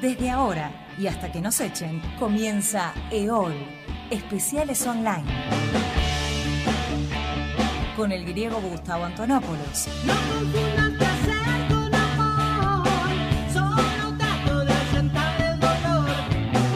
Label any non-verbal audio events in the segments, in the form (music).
Desde ahora y hasta que nos echen, comienza EOL, especiales online. Con el griego Gustavo Antonopoulos. No confundas placer con amor, solo trato de asentar el dolor.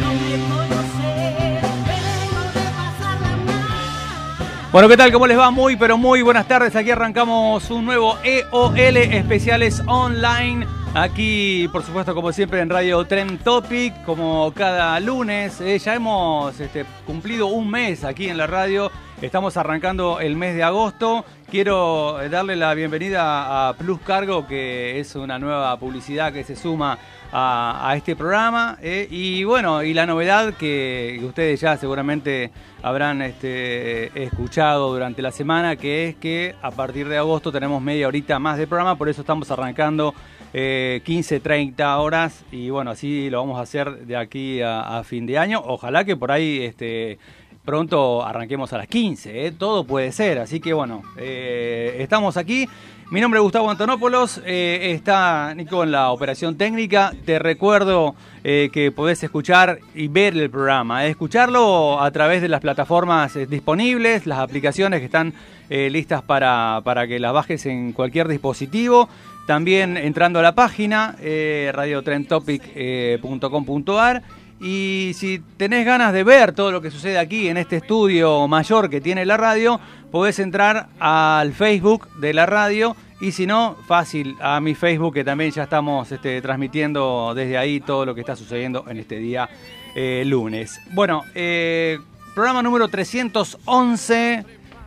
No me conoces, vengo de pasarla mal. Bueno, ¿qué tal? ¿Cómo les va? Muy, pero muy buenas tardes. Aquí arrancamos un nuevo EOL Especiales Online. Aquí, por supuesto, como siempre en Radio Trend Topic, como cada lunes. Eh, ya hemos este, cumplido un mes aquí en la radio. Estamos arrancando el mes de agosto. Quiero darle la bienvenida a Plus Cargo, que es una nueva publicidad que se suma a, este programa. eh, y bueno, y la novedad que ustedes ya seguramente habrán este, escuchado durante la semana, que es que a partir de agosto tenemos media horita más de programa, por eso estamos arrancando eh, 15, 30 horas y bueno, así lo vamos a hacer de aquí a, fin de año. Ojalá que por ahí este, pronto arranquemos a las 15, ¿eh? todo puede ser, así que bueno, eh, estamos aquí. Mi nombre es Gustavo Antonopoulos, eh, está Nico en la operación técnica. Te recuerdo que podés escuchar y ver el programa, escucharlo a través de las plataformas disponibles, las aplicaciones que están listas para, para que las bajes en cualquier dispositivo. También entrando a la página eh, radiotrentopic.com.ar y si tenés ganas de ver todo lo que sucede aquí en este estudio mayor que tiene la radio, podés entrar al Facebook de la radio y si no, fácil, a mi Facebook que también ya estamos este, transmitiendo desde ahí todo lo que está sucediendo en este día eh, lunes. Bueno, eh, programa número 311.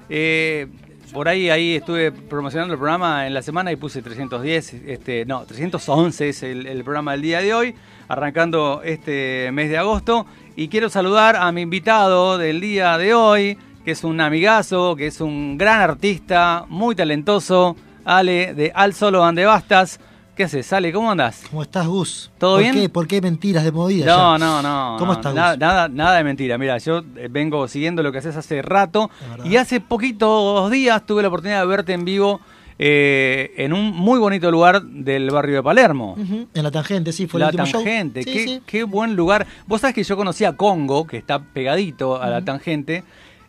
eh, por ahí, ahí estuve promocionando el programa en la semana y puse 310, este, no, 311 es el, programa del día de hoy, arrancando este mes de agosto. Y quiero saludar a mi invitado del día de hoy, que es un amigazo, que es un gran artista, muy talentoso, Ale, de Al Solo Ande Bastas. ¿Qué haces, Ale? ¿Cómo andás? ¿Cómo estás, Gus? ¿Todo ¿Por bien? Qué? ¿Por qué mentiras de movida? No, ya? no, no. ¿Cómo no, estás, Nada, Gus? nada, nada de mentira. Mira, yo eh, vengo siguiendo lo que haces hace rato y hace poquitos días tuve la oportunidad de verte en vivo eh, en un muy bonito lugar del barrio de Palermo. En la tangente, sí, fue la el último show. tangente, Sí, qué, sí. qué buen lugar. Vos sabés que yo conocí a Congo, que está pegadito a la tangente,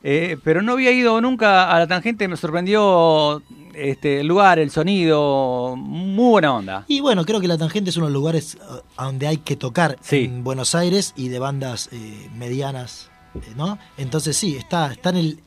eh, pero no había ido nunca a la tangente. Me sorprendió este, el lugar, el sonido, muy buena onda. Y bueno, creo que la tangente es uno de los lugares eh, a donde hay que tocar Sí. en Buenos Aires y de bandas eh, medianas, eh, ¿no? Entonces sí, está, está en el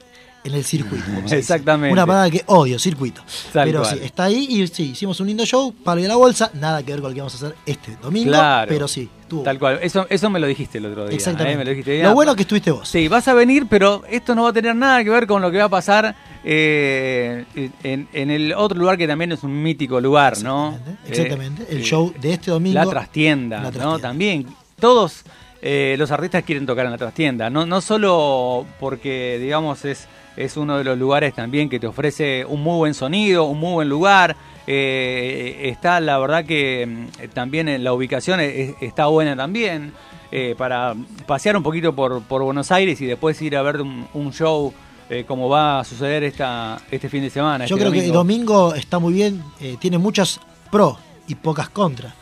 en el circuito. (laughs) Exactamente. Una palabra que odio, circuito. Tal pero cual. sí, está ahí y sí, hicimos un lindo show, palo y la bolsa, nada que ver con lo que vamos a hacer este domingo, Claro. pero sí, estuvo. Tal cual. Eso, eso me lo dijiste el otro día. Exactamente. ¿eh? Me lo dijiste. Lo bueno que estuviste vos. Sí, vas a venir, pero esto no va a tener nada que ver con lo que va a pasar eh, en, en el otro lugar que también es un mítico lugar, ¿no? Exactamente, exactamente. Eh, el show de este domingo. La trastienda, La ¿no? También. Todos los artistas quieren tocar en la trastienda. No, no solo porque, digamos, es, es uno de los lugares también que te ofrece un muy buen sonido, un muy buen lugar. Eh, está, la verdad que mm, también en la ubicación es- está buena también. eh, para pasear un poquito por, por Buenos Aires y después ir a ver un, un show eh, como va a suceder esta, este fin de semana. Yo este creo que el domingo está muy bien, tiene muchas pros y pocas contras.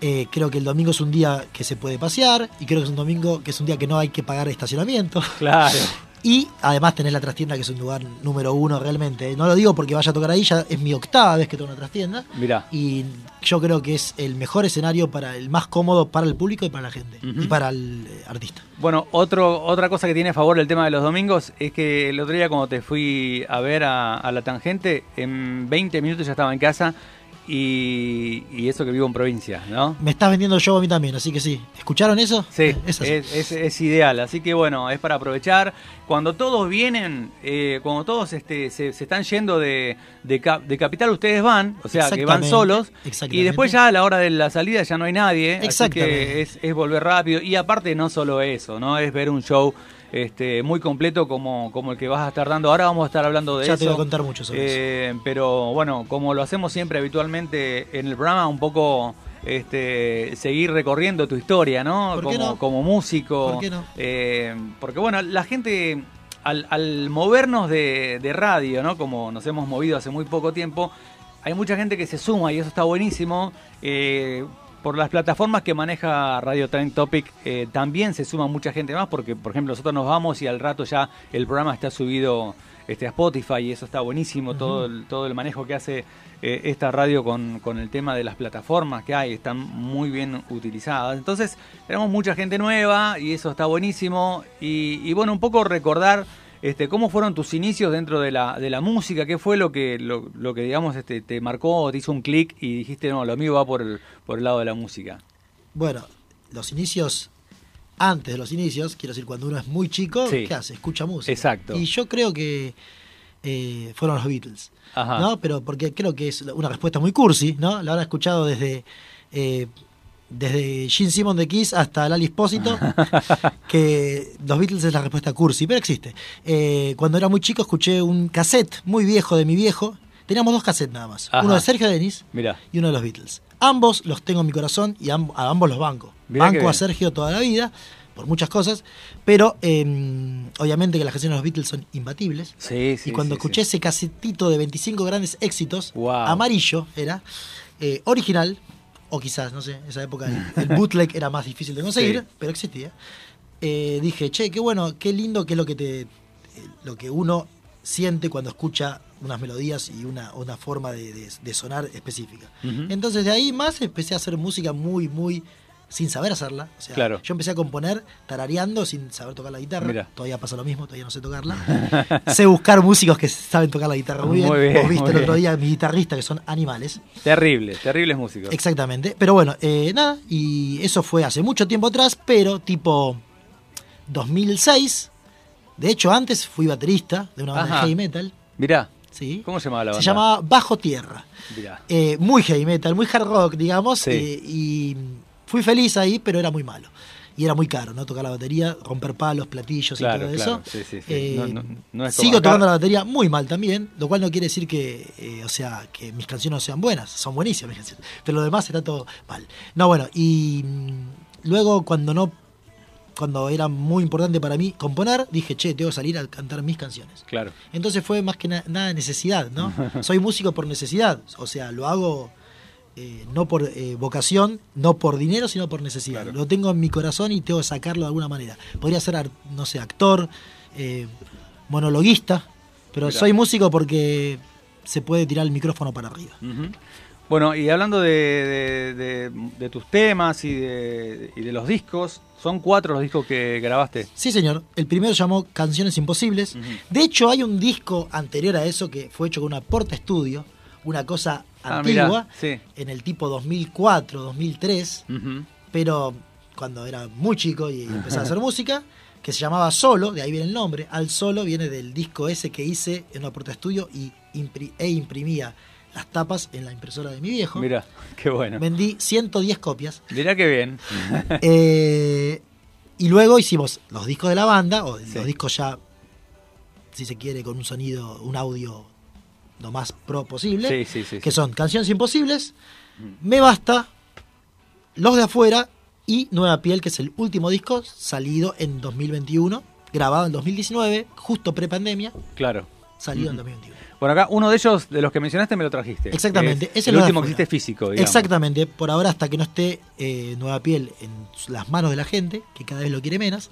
Eh, creo que el domingo es un día que se puede pasear y creo que es un domingo que es un día que no hay que pagar estacionamiento. Claro. (laughs) Y además tenés la trastienda que es un lugar número uno realmente. No lo digo porque vaya a tocar ahí, ya es mi octava vez que toco una trastienda. Mirá. Y yo creo que es el mejor escenario para el más cómodo para el público y para la gente. Y para el eh, artista. Bueno, otro, otra cosa que tiene a favor el tema de los domingos es que el otro día cuando te fui a ver a, a la tangente, en 20 minutos ya estaba en casa y, y eso que vivo en provincia, ¿no? Me estás vendiendo show a mí también, así que sí. ¿Escucharon eso? Sí, es, es- es ideal. Así que bueno, es para aprovechar. Cuando todos vienen, eh, cuando todos este, se, se están yendo de, de, Ca- de Capital, ustedes van, o sea, que van solos. Y después ya a la hora de la salida ya no hay nadie. Así que es, es volver rápido. Y aparte no solo eso, ¿no? Es ver un show este, muy completo como, como el que vas a estar dando. Ahora vamos a estar hablando de Ya eso. te voy a contar mucho sobre Eh, Pero bueno, como lo hacemos siempre habitualmente en el programa, un poco este, seguir recorriendo tu historia, ¿no? ¿Por como, qué no? como músico. ¿Por qué no? Eh, porque bueno, la gente al, al movernos de, de radio, ¿no? Como nos hemos movido hace muy poco tiempo, hay mucha gente que se suma y eso está buenísimo. Eh, por las plataformas que maneja Radio Trend Topic eh, también se suma mucha gente más porque, por ejemplo, nosotros nos vamos y al rato ya el programa está subido este, a Spotify y eso está buenísimo, todo, el, todo el manejo que hace eh, esta radio con, con el tema de las plataformas que hay, están muy bien utilizadas. Entonces, tenemos mucha gente nueva y eso está buenísimo. Y, y bueno, un poco recordar este, cómo fueron tus inicios dentro de la, de la música, qué fue lo que, lo, lo que digamos, este, te marcó, te hizo un clic y dijiste, no, lo mío va por el, por el lado de la música. Bueno, los inicios, antes de los inicios, quiero decir, cuando uno es muy chico, Sí. ¿qué hace? Escucha música. Exacto. Y yo creo que eh, fueron los Beatles. Ajá. ¿no? Pero porque creo que es una respuesta muy cursi, ¿no? La habrán escuchado desde. eh, desde Gene Simon de Kiss hasta Lali Espósito, (laughs) que los Beatles es la respuesta cursi, pero existe. Eh, cuando era muy chico escuché un cassette muy viejo de mi viejo. Teníamos dos cassettes nada más. Ajá. Uno de Sergio Denis Mira, y uno de los Beatles. Ambos los tengo en mi corazón y a ambos los banco. Mirá banco a Sergio toda la vida, por muchas cosas, pero eh, obviamente que las canciones de los Beatles son imbatibles. sí, sí. y cuando sí, escuché ese casetito de 25 grandes éxitos, Wow. amarillo era, eh, original, o quizás, no sé, en esa época el, el bootleg era más difícil de conseguir, Sí. pero existía. eh, dije, che, qué bueno, qué lindo que es lo que te, eh, lo que uno siente cuando escucha unas melodías y una, una forma de, de- de sonar específica. Entonces de ahí más empecé a hacer música muy, muy sin saber hacerla. O sea, Claro. yo empecé a componer tarareando sin saber tocar la guitarra. Todavía pasa lo mismo, todavía no sé tocarla. (laughs) sé buscar músicos que saben tocar la guitarra muy bien. Muy bien, Vos viste muy el otro día mi guitarrista que son animales. Terrible, terribles músicos. Exactamente. Pero bueno, eh, nada, y eso fue hace mucho tiempo atrás, pero tipo 2006. De hecho, antes fui baterista de una banda de heavy metal. Mirá, ¿sí? ¿cómo se llamaba la Se banda? llamaba Bajo Tierra. Mirá. Eh, muy heavy metal, muy hard rock, digamos. Sí. eh, y fui feliz ahí, pero era muy malo. Y era muy caro, ¿no? Tocar la batería, romper palos, platillos Claro, y todo claro. eso. Sí, sí, sí. Eh, No- no- no es sigo tocando la batería muy mal también, lo cual no quiere decir que, eh, o sea, que mis canciones no sean buenas, son buenísimas mis canciones, pero lo demás está todo mal. No, bueno, y mm, luego cuando no, cuando era muy importante para mí componer, dije, che, tengo que salir a cantar mis canciones. Claro. Entonces fue más que na- nada necesidad, ¿no? (laughs) Soy músico por necesidad, o sea, lo hago eh, no por eh, vocación, no por dinero, sino por necesidad. Claro. Lo tengo en mi corazón y tengo que sacarlo de alguna manera. Podría ser, no sé, actor, eh, monologuista, pero Mirá. soy músico porque se puede tirar el micrófono para arriba. Bueno, y hablando de, de- de- de tus temas y de, y de los discos, son cuatro los discos que grabaste. Sí, señor. El primero se llamó Canciones Imposibles. De hecho, hay un disco anterior a eso que fue hecho con una porta estudio, una cosa Ah, antigua, mirá, sí. en el tipo 2004, 2003, Ujú. pero cuando era muy chico y empecé a hacer música, que se llamaba Solo, de ahí viene el nombre. Al Solo viene del disco ese que hice en una porta estudio y impri- e imprimía las tapas en la impresora de mi viejo. Mira, qué bueno. Vendí 110 copias. Mirá qué bien. (laughs) Eh, y luego hicimos los discos de la banda, o Sí. los discos ya, si se quiere, con un sonido, un audio lo más pro posible, Sí, sí, sí. que son Canciones Imposibles, Me Basta, Los de Afuera y Nueva Piel, que es el último disco salido en 2021, grabado en 2019, justo pre-pandemia, Claro. salido en 2021. Bueno, acá uno de ellos, de los que mencionaste, me lo trajiste. Exactamente, Es ese el último que hiciste físico, digamos. Exactamente, por ahora hasta que no esté eh, Nueva Piel en las manos de la gente, que cada vez lo quiere menos,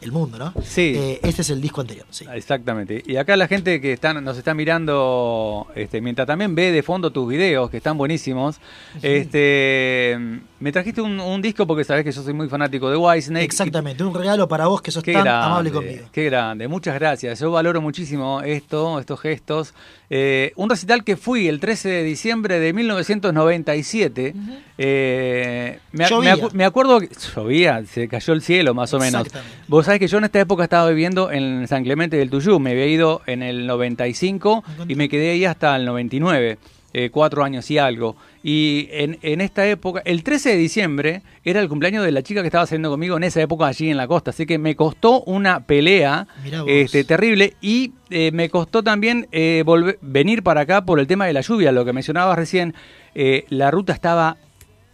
el mundo, ¿no? Sí. Eh, este es el disco anterior, sí. Exactamente. Y acá la gente que están, nos está mirando, este, mientras también ve de fondo tus videos, que están buenísimos, este, me trajiste un, un disco porque sabes que yo soy muy fanático de Whitesnake. Exactamente, un regalo para vos que sos tan grande, amable conmigo. Qué grande, muchas gracias. Yo valoro muchísimo esto, estos gestos. Eh, un recital que fui el 13 de diciembre de 1997. eh, me, me acu- me acuerdo que llovía, se cayó el cielo más o menos. Vos sabés que yo en esta época estaba viviendo en San Clemente del Tuyú. Me había ido en el 95 y me quedé ahí hasta el 99. eh, cuatro años y algo. Y en, en esta época, el 13 de diciembre, era el cumpleaños de la chica que estaba saliendo conmigo en esa época allí en la costa. Así que me costó una pelea este, terrible y eh, me costó también eh, volver, venir para acá por el tema de la lluvia, lo que mencionabas recién. Eh, la ruta estaba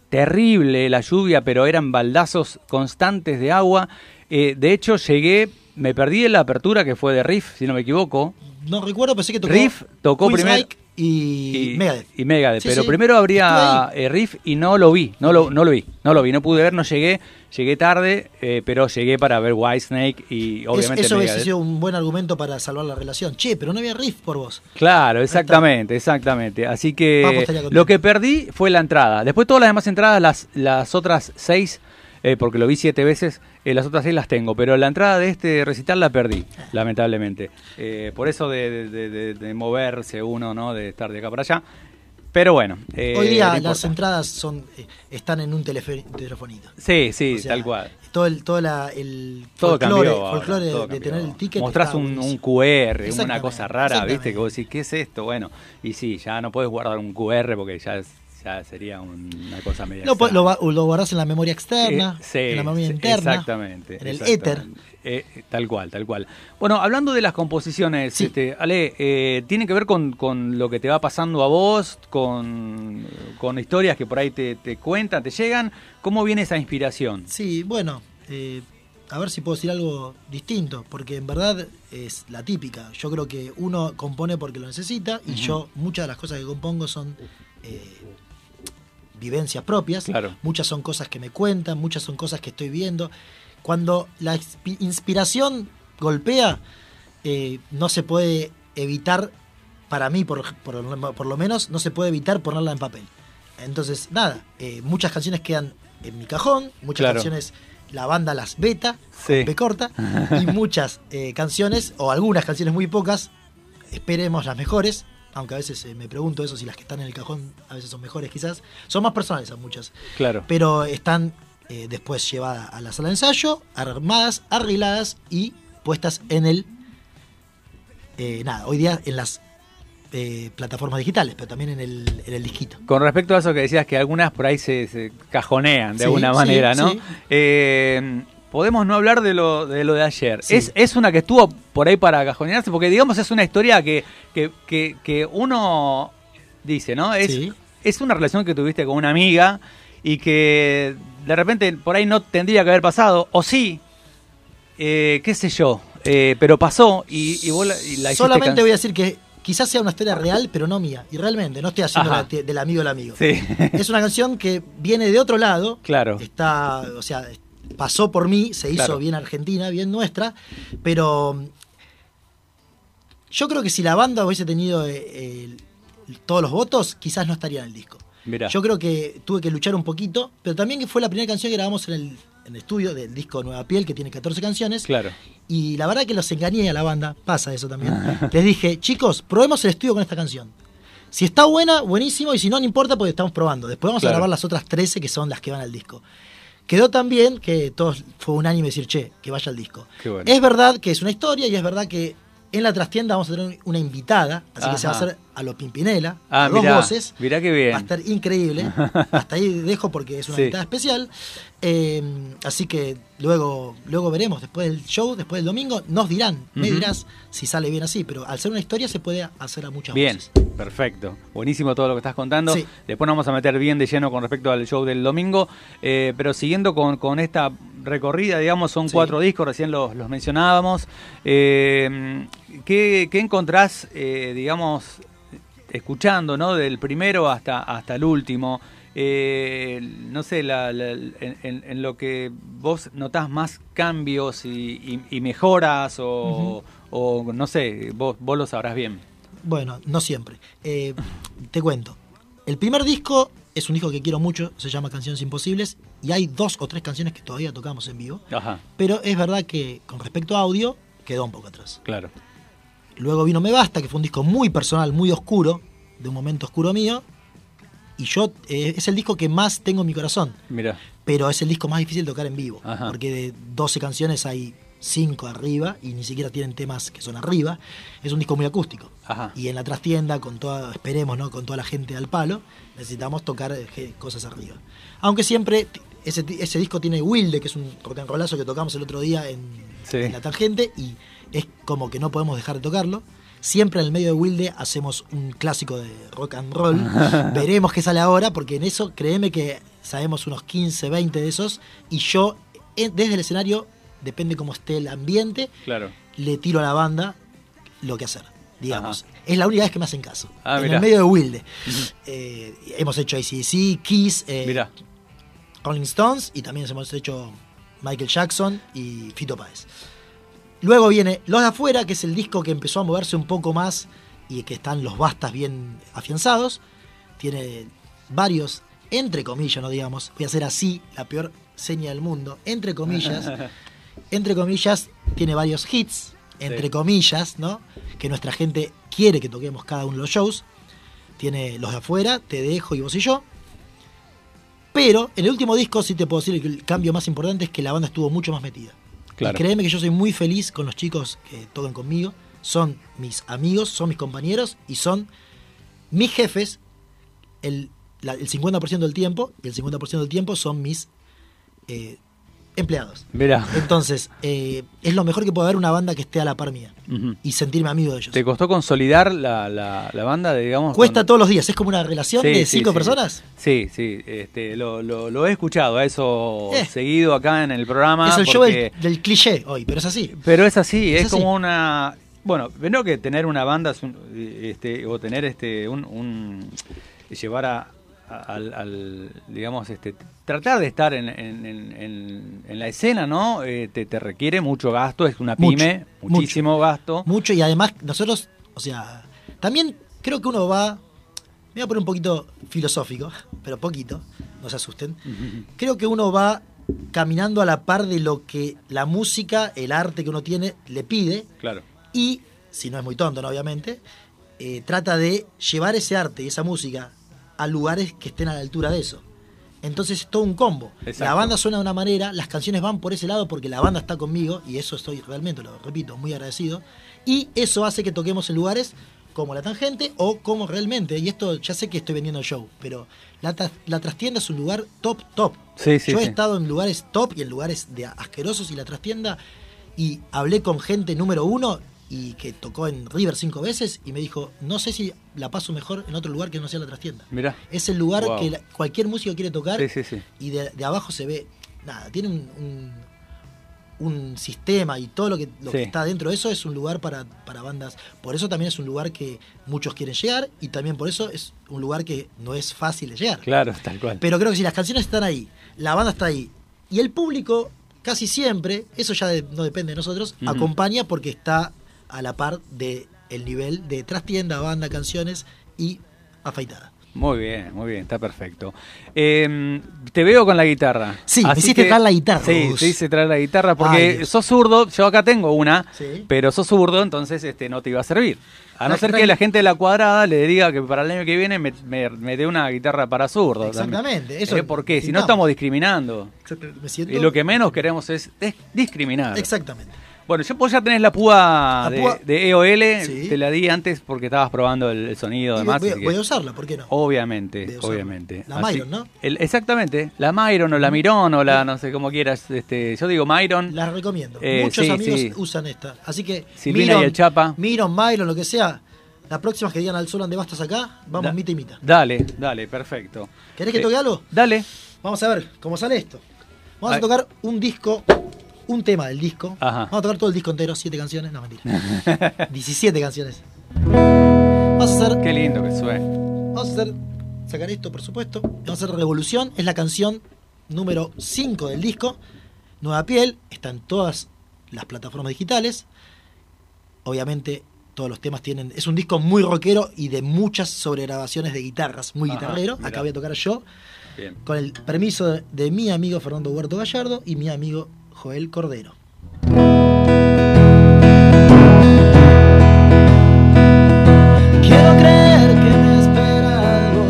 terrible, la lluvia, pero eran baldazos constantes de agua. Eh, de hecho, llegué, me perdí en la apertura que fue de Riff, si no me equivoco. No recuerdo, pensé que tocó. Riff tocó primero- y, Megadeth. y Megadeth, Sí, pero sí. primero habría eh, Riff y no lo vi, no lo, no lo vi, no lo vi, no pude ver, no llegué, llegué tarde, eh, pero llegué para ver Whitesnake y Es- obviamente eso hubiese sido un buen argumento para salvar la relación. Che, pero no había riff por vos. Claro, exactamente, exactamente. Así que lo que perdí fue la entrada. Después todas las demás entradas, las, las otras seis, eh, porque lo vi siete veces, eh, las otras seis las tengo. Pero la entrada de este recital la perdí, lamentablemente. Eh, por eso de, de- de- de moverse uno, ¿no? De estar de acá para allá. Pero bueno. eh, Hoy día no las entradas son eh, están en un telefonito. Sí, sí, O sea, tal cual. Todo el, todo la, el Todo folclore, cambió. ahora, folclore de- todo de, cambió. tener el ticket. Mostrás un, un. QR, una cosa rara. ¿viste? Que vos decís, ¿qué es esto? Bueno, y sí, ya no puedes guardar un QR porque ya, es- ya sería una cosa media. Extraña. lo, lo guardás en la memoria externa, Eh, sí, en la memoria sí, interna, Exactamente. en el exactamente. éter. Eh, tal cual, tal cual. Bueno, hablando de las composiciones, Sí. este, Ale, eh, ¿tiene que ver con, con lo que te va pasando a vos, con, con historias que por ahí te, te cuentan, te llegan? ¿Cómo viene esa inspiración? Sí, bueno, eh, a ver si puedo decir algo distinto, porque en verdad es la típica. Yo creo que uno compone porque lo necesita y yo muchas de las cosas que compongo son eh, vivencias propias, Claro. muchas son cosas que me cuentan, muchas son cosas que estoy viendo. Cuando la inspi- inspiración golpea, eh, no se puede evitar, para mí por, por- por lo menos, no se puede evitar ponerla en papel. Entonces, nada, eh, muchas canciones quedan en mi cajón, muchas Claro. canciones la banda las beta, Sí. P corta, y muchas eh, canciones, o algunas canciones muy pocas, esperemos las mejores, aunque a veces eh, me pregunto eso, si las que están en el cajón a veces son mejores quizás, son más personales a muchas, Claro. pero están eh, después llevadas a la sala de ensayo, armadas, arregladas y puestas en el, eh, nada, hoy día en las eh, plataformas digitales, pero también en el, en el disquito. Con respecto a eso que decías, que algunas por ahí se, se cajonean de Sí, alguna sí, manera, ¿no? sí. Eh, podemos no hablar de lo de, lo de ayer. Sí. Es, es una que estuvo por ahí para cajonearse, porque digamos es una historia que, que, que, que uno dice, ¿no? Es, Sí. es una relación que tuviste con una amiga y que de repente por ahí no tendría que haber pasado, o sí, eh, qué sé yo, eh, pero pasó y, y vos la, y la Solamente can- voy a decir que quizás sea una historia real, pero no mía. Y realmente, no estoy haciendo la del amigo del amigo. Sí. Es una canción que viene de otro lado. Claro. Está, o sea, pasó por mí, se hizo Claro. bien argentina, bien nuestra, pero yo creo que si la banda hubiese tenido eh, el- todos los votos, quizás no estaría en el disco. Mirá. Yo creo que tuve que luchar un poquito, pero también que fue la primera canción que grabamos en el, en el estudio del disco Nueva Piel, que tiene 14 canciones. Claro. Y la verdad que los engañé a la banda, pasa eso también. Les dije, chicos, probemos el estudio con esta canción. Si está buena, buenísimo, y si no, no importa porque estamos probando. Después vamos Claro. a grabar las otras 13 que son las que van al disco. Quedó tan bien que todos fue unánime decir, che, que vaya al disco. Qué bueno. Es verdad que es una historia y es verdad que en la trastienda vamos a tener una invitada, así que se va a hacer a lo Pimpinela, Ah, a dos mirá, voces. mirá qué bien. Va a estar increíble. (laughs) Hasta ahí dejo porque es una Sí. invitada especial. Eh, así que luego, luego veremos, después del show, después del domingo, nos dirán, me dirás si sale bien así, pero al ser una historia se puede hacer a muchas Bien, voces. perfecto. Buenísimo todo lo que estás contando. Sí. Después nos vamos a meter bien de lleno con respecto al show del domingo. Eh, pero siguiendo con, con esta recorrida, digamos, son Sí. cuatro discos, recién los, los mencionábamos. Eh, ¿qué, qué encontrás, digamos, escuchando, ¿no? Del primero hasta, hasta el último. eh, no sé, la- la- en, lo que vos notás más cambios y, y- y mejoras o, o no sé, vos, vos lo sabrás bien. Bueno, no siempre. Eh, te cuento. El primer disco es un disco que quiero mucho, se llama Canciones Imposibles, y hay dos o tres canciones que todavía tocamos en vivo. Ajá, Pero es verdad que con respecto a audio, quedó un poco atrás. claro. Luego vino Me Basta, que fue un disco muy personal, muy oscuro, de un momento oscuro mío. Y yo, eh, es el disco que más tengo en mi corazón. Mira, Pero es el disco más difícil de tocar en vivo. Ajá. Porque de 12 canciones hay 5 arriba y ni siquiera tienen temas que son arriba. Es un disco muy acústico. Ajá. Y en la trastienda, con toda, esperemos, ¿no? Con toda la gente al palo, necesitamos tocar eh, cosas arriba. Aunque siempre ese, ese disco tiene Wilde, que es un rock and rollazo que tocamos el otro día en, Sí. en la tangente, y es como que no podemos dejar de tocarlo. Siempre en el medio de Wilde hacemos un clásico de rock and roll. (laughs) Veremos qué sale ahora, porque en eso créeme que sabemos unos 15, 20 de esos. Y yo, eh, desde el escenario, depende cómo esté el ambiente, claro. le tiro a la banda lo que hacer. Digamos. Ajá. Es la única vez que me hacen caso. Ah, en mirá. el medio de Wilde. Eh, hemos hecho ACDC, Kiss, eh, Mira, Rolling Stones y también hemos hecho Michael Jackson y Fito Páez. Luego viene Los de Afuera, que es el disco que empezó a moverse un poco más y que están los bastas bien afianzados. Tiene varios, entre comillas, no digamos, voy a hacer así, la peor seña del mundo, entre comillas, (laughs) entre comillas, tiene varios hits, entre Sí. comillas, ¿no? Que nuestra gente quiere que toquemos cada uno de los shows. Tiene Los de Afuera, Te Dejo y Vos y Yo. Pero en el último disco sí te puedo decir que el cambio más importante es que la banda estuvo mucho más metida. Y créeme que yo soy muy feliz con los chicos que tocan conmigo. Son mis amigos, son mis compañeros y son mis jefes el, la- el 50% del tiempo y el 50% del tiempo son mis eh, empleados. mira. Entonces, eh, es lo mejor que puede haber una banda que esté a la par mía y sentirme amigo de ellos. ¿Te costó consolidar la, la, la banda, digamos? Cuesta todos los días, es como una relación Sí, de sí, cinco sí. personas. Sí, sí, este, lo, lo, lo he escuchado, a eso Eh. seguido acá en el programa. es el show del, del cliché hoy, pero es así. Pero es así, Es es, así. como una... Bueno, primero que tener una banda este, o tener este un, un- llevar a- al, al, digamos este tratar de estar en, en- en- en- la escena, ¿no? Eh, te, te requiere mucho gasto, es una Mucho, pyme, muchísimo gasto. Mucho y además nosotros, o sea, también creo que uno va, me voy a poner un poquito filosófico, pero poquito, no se asusten. (laughs) Creo que uno va caminando a la par de lo que la música, el arte que uno tiene, le pide Claro. y, si no es muy tonto, ¿no? obviamente, eh, trata de llevar ese arte y esa música a lugares que estén a la altura de eso. Entonces es todo un combo. Exacto. La banda suena de una manera, las canciones van por ese lado porque la banda está conmigo y eso estoy realmente, lo repito, muy agradecido. Y eso hace que toquemos en lugares como La Tangente o como realmente, y esto ya sé que estoy vendiendo el show, pero la, la trastienda es un lugar top, top. Sí, sí, Yo he sí. estado en lugares top y en lugares de asquerosos y la trastienda y hablé con gente número uno y que tocó en River cinco veces y me dijo, no sé si la paso mejor en otro lugar que no sea la trastienda. Mira. Es el lugar Wow. que la- cualquier músico quiere tocar Sí, sí, sí. y de, de abajo se ve, nada, tiene un, un, un sistema y todo lo que, lo que está dentro de eso es un lugar para, para bandas. Por eso también es un lugar que muchos quieren llegar y también por eso es un lugar que no es fácil de llegar. Claro, tal cual. Pero creo que si las canciones están ahí, la banda está ahí y el público casi siempre, eso ya de- no depende de nosotros, acompaña porque está a la par de el nivel de trastienda, banda, canciones y afeitada. Muy bien, muy bien, está perfecto. Eh, te veo con la guitarra. Sí, me hiciste traer la guitarra, Sí, te hice traer la guitarra Ay, porque Dios. sos zurdo, yo acá tengo una, Sí. pero sos zurdo, entonces este no te iba a servir. A no ser que la gente de la cuadrada le diga que para el año que viene me, me- me dé una guitarra para zurdo. Exactamente, eso Eh, ¿Por qué? Si no estamos discriminando. Me siento... Y lo que menos queremos es discriminar. Exactamente. Bueno, yo vos ya tenés la púa, La de, púa- de EOL, Sí. te la di antes porque estabas probando el, el sonido Y además. voy, a usarla, ¿por qué no? Obviamente, obviamente. La Así- Myron, ¿no? el- exactamente, la Myron o la Mirón o la no sé cómo quieras. Este, yo digo Myron. La recomiendo. Eh, Muchos sí, amigos sí. usan esta. Así que. Silvina y el Chapa. Miron, Myron, lo que sea. La próxima que digan al Solan de Bastas acá, vamos Da- mita y mita. Dale, dale, perfecto. ¿Querés que Eh, toque algo? Dale. Vamos a ver cómo sale esto. Vamos a tocar un disco, un tema del disco. Ajá. Vamos a tocar todo el disco entero, siete canciones. No, mentira. (laughs) 17 canciones. Vamos a hacer, Qué lindo que suena. vamos a hacer sacar esto, por supuesto. Vamos a hacer Revolución, es la canción número 5 del disco. Nueva Piel, está en todas las plataformas digitales. Obviamente todos los temas tienen... Es un disco muy rockero y de muchas sobregrabaciones de guitarras, muy Ajá, guitarrero. mirá. Acá voy a tocar yo, Bien. con el permiso de, de mi amigo Fernando Huerto Gallardo y mi amigo Joel Cordero. Quiero creer que me espera algo.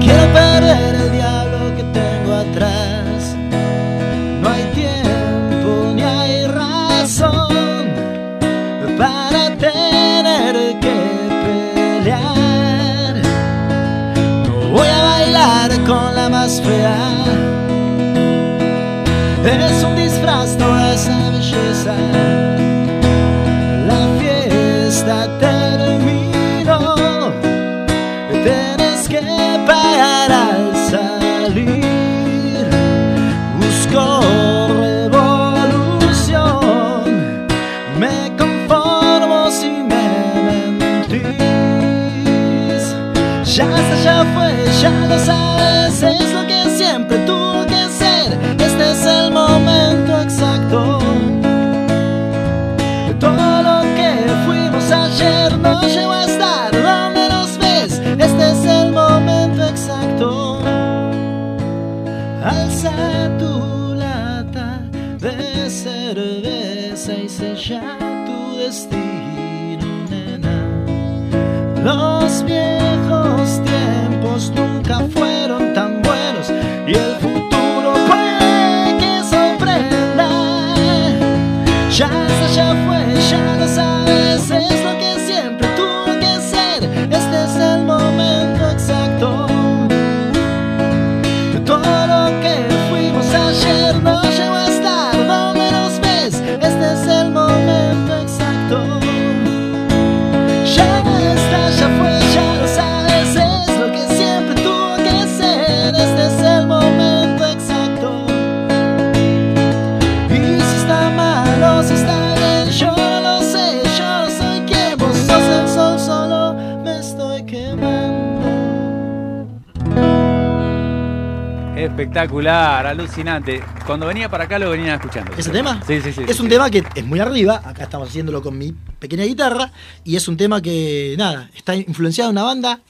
Quiero perder el diablo que tengo atrás. No hay tiempo ni hay razón para tener que pelear. No voy a bailar con la más fea. Es un disfraz toda esa belleza. La fiesta terminó. Tienes que pagar al salir. Busco revolución. Me conformo si me mentís. Ya está, ya fue, ya lo sabes. Ya está, ya Espectacular, alucinante. Cuando venía para acá lo venía escuchando. ¿Ese tema? Sí, sí, sí. Es sí, un sí. tema que es muy arriba, acá estamos haciéndolo con mi pequeña guitarra, y es un tema que, nada, está influenciado en una banda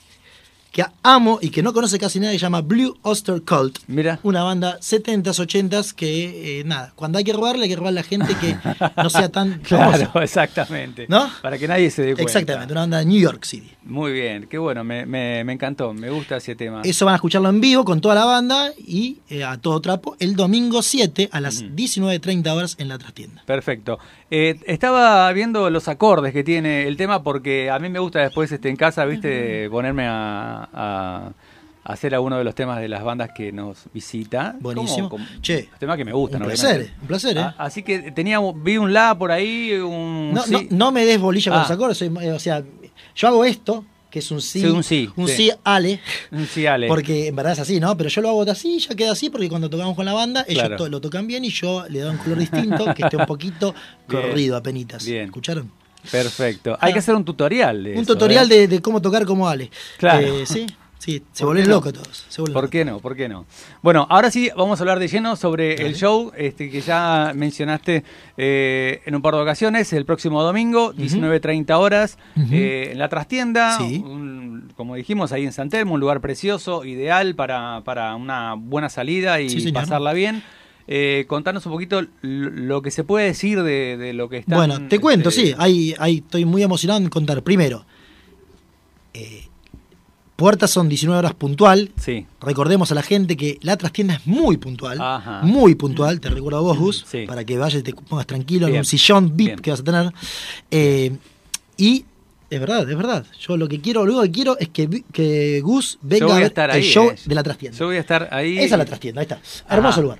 que amo y que no conoce casi nadie, se llama Blue Oyster Cult. Mira. Una banda 70s, 80s que, eh, nada, cuando hay que robarle, hay que robarle a la gente que no sea tan (laughs) famosa. Claro, exactamente. ¿No? Para que nadie se dé cuenta. Exactamente, una banda de New York City. Muy bien, qué bueno, me, me, me encantó, me gusta ese tema. Eso van a escucharlo en vivo con toda la banda y eh, a todo trapo el domingo 7 a las 19.30 horas en la trastienda. Perfecto. Eh, estaba viendo los acordes que tiene el tema porque a mí me gusta después este, en casa, viste, ponerme a, a- a hacer alguno de los temas de las bandas que nos visita. Buenísimo. Como- como- Che, temas que me gustan, un obviamente. placer, un placer, ¿eh? Ah, así que tenía, vi un la por ahí, un No, sí. no, no me des bolilla con Ah. los acordes, soy- eh, o sea, yo hago esto, que es un sí, Sí, un sí, un sí. sí ale, Un sí, Ale. porque en verdad es así, ¿no? Pero yo lo hago así, ya queda así, porque cuando tocamos con la banda, ellos Claro. to- lo tocan bien y yo le doy un color distinto, que esté un poquito (laughs) Bien. corrido, apenitas. Bien. ¿Escucharon? Perfecto. Hay Ah. que hacer un tutorial de un eso, tutorial ¿eh? de, de cómo tocar como Ale. Claro. Eh, sí, (laughs) sí, se ¿Por vuelven locos todos. Se ¿Por qué no? ¿Por qué no? Bueno, ahora sí vamos a hablar de lleno sobre Dale. el show este, que ya mencionaste eh, en un par de ocasiones, el próximo domingo, 19.30 horas, eh, en la trastienda, Sí. un- como dijimos, ahí en San Telmo, un lugar precioso, ideal para, para una buena salida y Sí, pasarla bien. Eh, contanos un poquito lo que se puede decir de, de lo que está. Bueno, te cuento, sí, ahí, ahí estoy muy emocionado en contar. Primero, eh, puertas son 19 horas puntual. Sí, Recordemos a la gente que la trastienda es muy puntual, Ajá. muy puntual, te recuerdo a vos, Gus, Sí. para que vayas y te pongas tranquilo en Bien. un sillón VIP Bien. que vas a tener. Eh, y es verdad, es verdad. Yo lo que quiero, lo único que quiero es que, que Gus venga a a ver estar el ahí. show eh. de la trastienda. Yo voy a estar ahí. Esa es la trastienda, ahí está. Hermoso Ajá. lugar.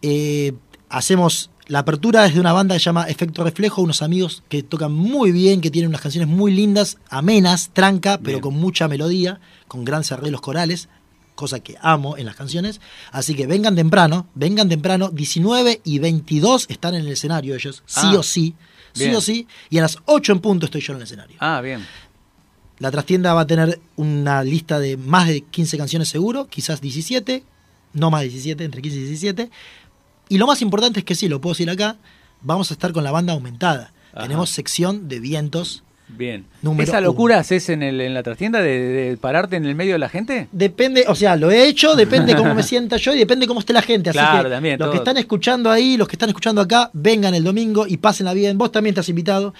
Eh, hacemos la apertura es de una banda que se llama Efecto Reflejo, unos amigos que tocan muy bien, que tienen unas canciones muy lindas, amenas, tranca, pero con mucha melodía, con grandes arreglos corales, cosa que amo en las canciones. Así que vengan temprano, vengan temprano, 19 y 22 están en el escenario ellos, sí Ah, o sí, sí bien. o sí, y a las 8 en punto estoy yo en el escenario. Ah, bien. La trastienda va a tener una lista de más de 15 canciones seguro, quizás 17, no más de 17, entre 15 y 17. Y lo más importante es que sí, lo puedo decir acá, vamos a estar con la banda aumentada. Ajá. Tenemos sección de vientos. Bien. ¿Esa uno. locura haces en, el, en la trastienda de, de pararte en el medio de la gente? Depende, o sea, lo he hecho, depende cómo me (laughs) sienta yo y depende cómo esté la gente. Así Claro, que también, los todo. que están escuchando ahí, los que están escuchando acá, vengan el domingo y pásenla bien. Vos también estás invitado.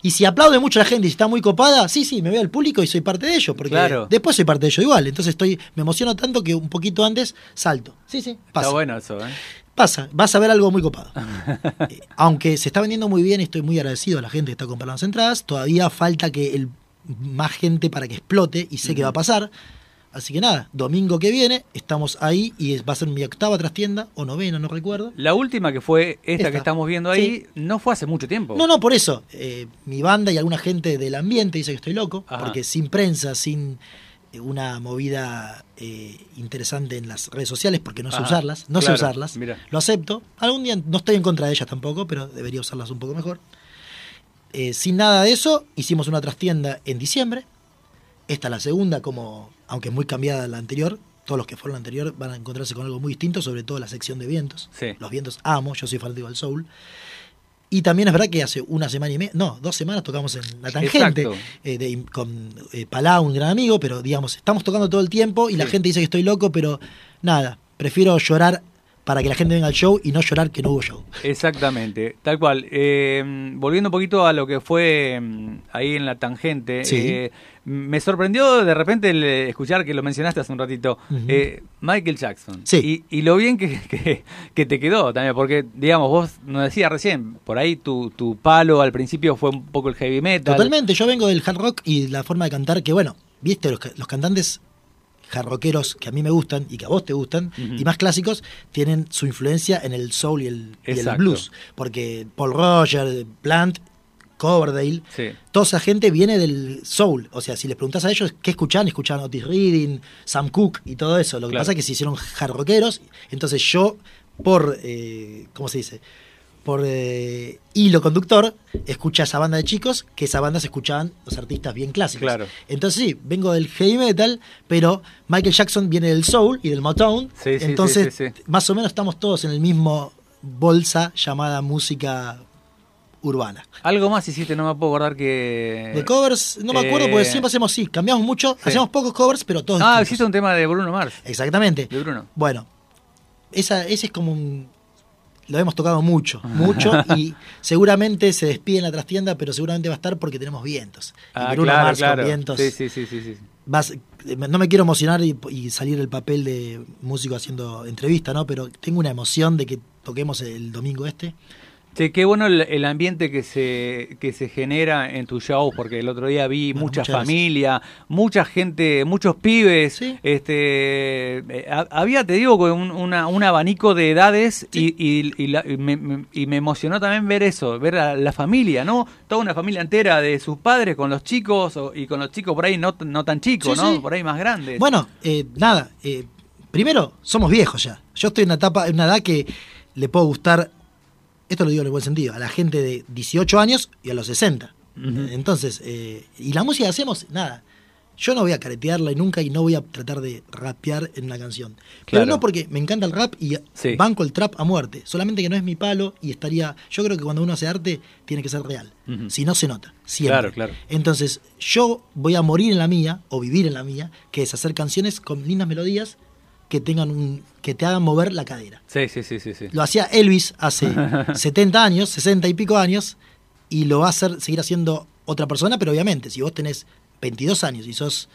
Y si aplaude mucho la gente y está muy copada, sí, sí, me veo al público y soy parte de ello, porque Claro. después soy parte de ello igual. Entonces estoy, me emociono tanto que un poquito antes salto. Sí, sí, pasa. Está bueno eso, ¿eh? Pasa, vas a ver algo muy copado. Eh, (laughs) Aunque se está vendiendo muy bien estoy muy agradecido a la gente que está comprando las entradas, todavía falta que el más gente para que explote y sé que va a pasar. Así que nada, domingo que viene estamos ahí y va a ser mi octava trastienda o novena, no recuerdo. La última que fue esta, Esta. que estamos viendo ahí, no fue hace mucho tiempo. No, no, por eso. eh, mi banda y alguna gente del ambiente dice que estoy loco, Ajá. porque sin prensa, sin una movida eh, interesante en las redes sociales, porque no sé Ajá, usarlas, no claro, sé usarlas, mira. lo acepto. Algún día no estoy en contra de ellas tampoco, pero debería usarlas un poco mejor. Eh, sin nada de eso, hicimos una trastienda en diciembre. Esta es la segunda, como aunque es muy cambiada la anterior. Todos los que fueron la anterior van a encontrarse con algo muy distinto, sobre todo la sección de vientos. Sí. Los vientos amo, yo soy fanático del soul. Y también es verdad que hace una semana y media, no, dos semanas tocamos en La Tangente eh, de- con eh, Palau, un gran amigo, pero digamos, estamos tocando todo el tiempo y la gente dice que estoy loco, pero nada, prefiero llorar para que la gente venga al show y no llorar que no hubo show. Exactamente, tal cual. Eh, volviendo un poquito a lo que fue mm, ahí en la tangente, Sí. eh, me sorprendió de repente el, eh, escuchar que lo mencionaste hace un ratito, eh, Michael Jackson. Sí. Y, y lo bien que, (laughs) que- que te quedó también, porque digamos, vos nos decías recién, por ahí tu, tu palo al principio fue un poco el heavy metal. Totalmente, yo vengo del hard rock y la forma de cantar que, bueno, viste, los, los cantantes hard rockeros que a mí me gustan y que a vos te gustan, y más clásicos, tienen su influencia en el soul y el, y el blues. Porque Paul Roger, Plant, Coverdale, Sí. toda esa gente viene del soul. O sea, si les preguntás a ellos qué escuchan, escuchan Otis Reading, Sam Cooke y todo eso. Lo que Claro. pasa es que se hicieron hard rockeros. Entonces yo, por, eh, ¿cómo se dice? Por eh, hilo conductor, escuché a esa banda de chicos, que esa banda se escuchaban los artistas bien clásicos. Claro. Entonces sí, vengo del heavy metal, pero Michael Jackson viene del soul y del Motown. Sí, sí, entonces, sí, más o menos estamos todos en el mismo bolsa llamada música urbana. Algo más hiciste, no me puedo acordar que... De covers, no me acuerdo, Eh, porque siempre hacemos sí, cambiamos mucho, hacemos pocos covers, pero todos Ah, distintos. hiciste un tema de Bruno Mars. Exactamente. De Bruno. Bueno, esa, ese es como un... Lo hemos tocado mucho, mucho, (laughs) y seguramente se despide en la trastienda, pero seguramente va a estar porque tenemos vientos. Y Ah, Bruno claro, Mars con claro. vientos. Sí, sí, sí, sí, sí. vas- no me quiero emocionar y, y salir el papel de músico haciendo entrevista, ¿no? Pero tengo una emoción de que toquemos el domingo este. Che, qué bueno el, el ambiente que se, que se genera en tu show, porque el otro día vi Bueno, mucha familia, mucha gente, muchos pibes. Sí. Este, eh, ha- había, te digo, un, una- un abanico de edades y, y- y la- y me, me- y me emocionó también ver eso, ver a la familia, ¿no? Toda una familia entera de sus padres con los chicos y con los chicos por ahí no, no tan chicos, Sí, ¿no? Por ahí más grandes. Bueno, eh, nada, eh, primero, somos viejos ya. Yo estoy en una etapa, en una edad que le puedo gustar, esto lo digo en el buen sentido, a la gente de 18 años y a los 60. Ujú. Entonces, eh, y la música que hacemos, nada. Yo no voy a caretearla y nunca y no voy a tratar de rapear en una canción. Pero Claro. no porque me encanta el rap y Sí. banco el trap a muerte. Solamente que no es mi palo y estaría. Yo creo que cuando uno hace arte tiene que ser real. Ujú. Si no se nota. Siempre. Claro, claro. Entonces, yo voy a morir en la mía, o vivir en la mía, que es hacer canciones con lindas melodías que tengan un. que te hagan mover la cadera. Sí, sí, sí, sí. sí. Lo hacía Elvis hace (laughs) 70 años, 60 y pico años, y lo va a hacer, seguir haciendo otra persona, pero obviamente, si vos tenés 22 años y sos.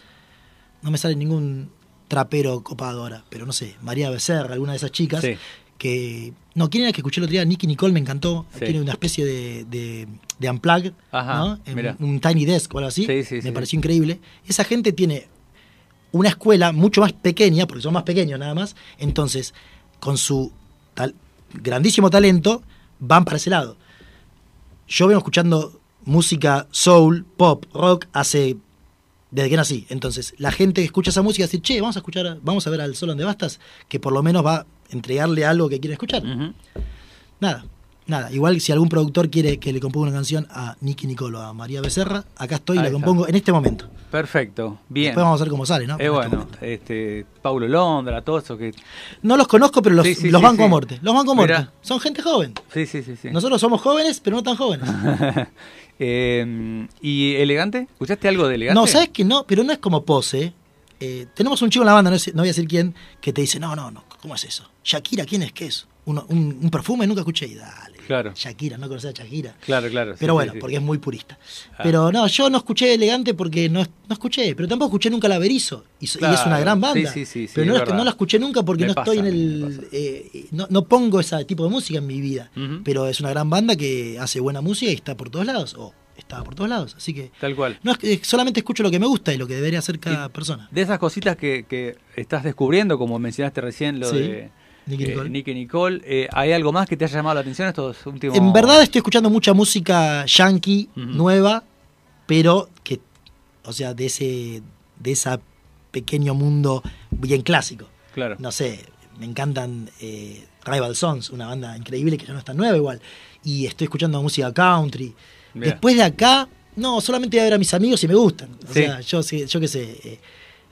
No me sale ningún trapero copado ahora, pero no sé, María Becerra, alguna de esas chicas, Sí. que. No, ¿quién era que escuché el otro día? Nicky Nicole me encantó. Sí. Tiene una especie de, de, de unplugged, Ajá, ¿no? En mirá. un tiny desk o algo así. Sí, sí, me pareció increíble. Esa gente tiene una escuela mucho más pequeña, porque son más pequeños nada más, entonces, con su tal- grandísimo talento, van para ese lado. Yo vengo escuchando música soul, pop, rock hace desde que nací. Entonces, la gente que escucha esa música dice, che, vamos a escuchar, vamos a ver al Solon de Bastas, que por lo menos va a entregarle algo que quiere escuchar. Nada. Nada, igual si algún productor quiere que le componga una canción a Nicky Nicolo, a María Becerra, acá estoy y la compongo en este momento. Perfecto, bien. Después vamos a ver cómo sale, ¿no? Eh, En este bueno, este, Paulo Londra, todo eso que... No los conozco, pero los, Sí, sí, los sí, banco a muerte. Los banco a muerte. Mirá. Son gente joven. Sí, sí, sí. sí. Nosotros somos jóvenes, pero no tan jóvenes. (laughs) Eh, ¿Y Elegante? ¿Escuchaste algo de Elegante? No, ¿sabes que no? Pero no es como pose. Eh, tenemos un chico en la banda, no, no voy a decir quién, que te dice, no, no, no, ¿cómo es eso? Shakira, ¿quién es? ¿Qué es? Uno- un, un perfume nunca escuché. Y dale, Claro. Shakira, no conoces a Shakira. Claro, claro. Pero sí, bueno, sí. porque es muy purista. Ah. Pero no, yo no escuché elegante porque no, no escuché, pero tampoco escuché nunca la Berizo. Y, es una gran banda. sí, sí, sí, sí, pero no, la escuché nunca porque Me no estoy en el. eh, no, no pongo ese tipo de música en mi vida. Pero es una gran banda que hace buena música y está por todos lados. O está por todos lados. Así que. Tal cual. No es que solamente escucho lo que me gusta y lo que debería hacer cada persona. De esas cositas que, que estás descubriendo, como mencionaste recién, lo de Nicky eh, Nicole. Nicky Nicole, eh, ¿hay algo más que te haya llamado la atención estos últimos...? En verdad estoy escuchando mucha música yankee nueva, pero que, o sea, de ese, de ese pequeño mundo bien clásico. Claro. No sé, me encantan eh, Rival Sons, una banda increíble que ya no está nueva igual. Y estoy escuchando música country. Mira. Después de acá, no, solamente voy a ver a mis amigos y me gustan. O Sí. sea, yo, yo qué sé, eh,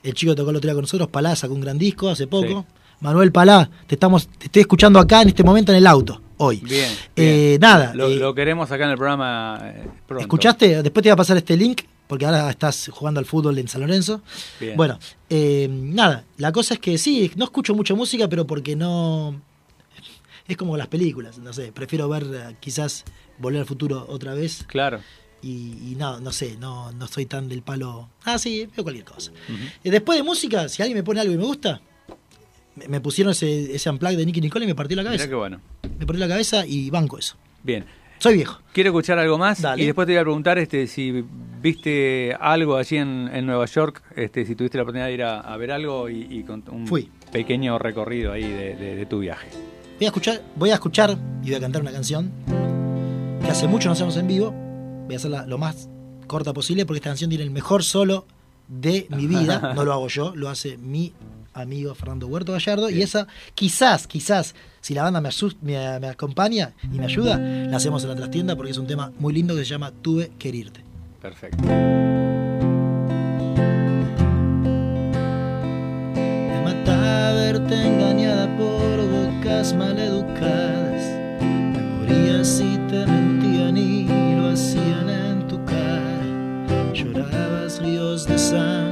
el chico tocó el otro día con nosotros, Palá, sacó un gran disco hace poco. Sí. Manuel Palá, te, estamos, te estoy escuchando acá en este momento en el auto, hoy. Bien. Eh, bien. nada, Lo, eh, lo queremos acá en el programa eh, pronto. ¿Escuchaste? Después te voy a pasar este link, porque ahora estás jugando al fútbol en San Lorenzo. Bien. Bueno, eh, nada, la cosa es que sí, no escucho mucha música, pero porque no... Es como las películas, no sé, prefiero ver quizás Volver al Futuro otra vez Claro. y, y no, no sé, no, no soy tan del palo... Ah, sí, veo cualquier cosa. Después de música, si alguien me pone algo y me gusta, me, me pusieron ese, ese unplug de Nicky Nicole y me partió la cabeza. qué bueno. Me partió la cabeza y banco eso. Bien. Soy viejo. Quiero escuchar algo más Dale. y después te voy a preguntar este, si viste algo allí en, en Nueva York, este, si tuviste la oportunidad de ir a, a ver algo y, y con un Fui. pequeño recorrido ahí de, de- de tu viaje. Voy a escuchar, voy a escuchar y voy a cantar una canción que hace mucho no hacemos en vivo. Voy a hacerla lo más corta posible porque esta canción tiene el mejor solo de mi vida. (laughs) No lo hago yo, lo hace mi amigo Fernando Huerto Gallardo. Y esa, quizás, quizás, si la banda me, me, me acompaña y me ayuda, la hacemos en la trastienda porque es un tema muy lindo que se llama Tuve que herirte. Perfecto. Me mata verte engañada por bocas maleducadas. Me moría si te mentían y lo hacían en tu cara. Llorabas ríos de sangre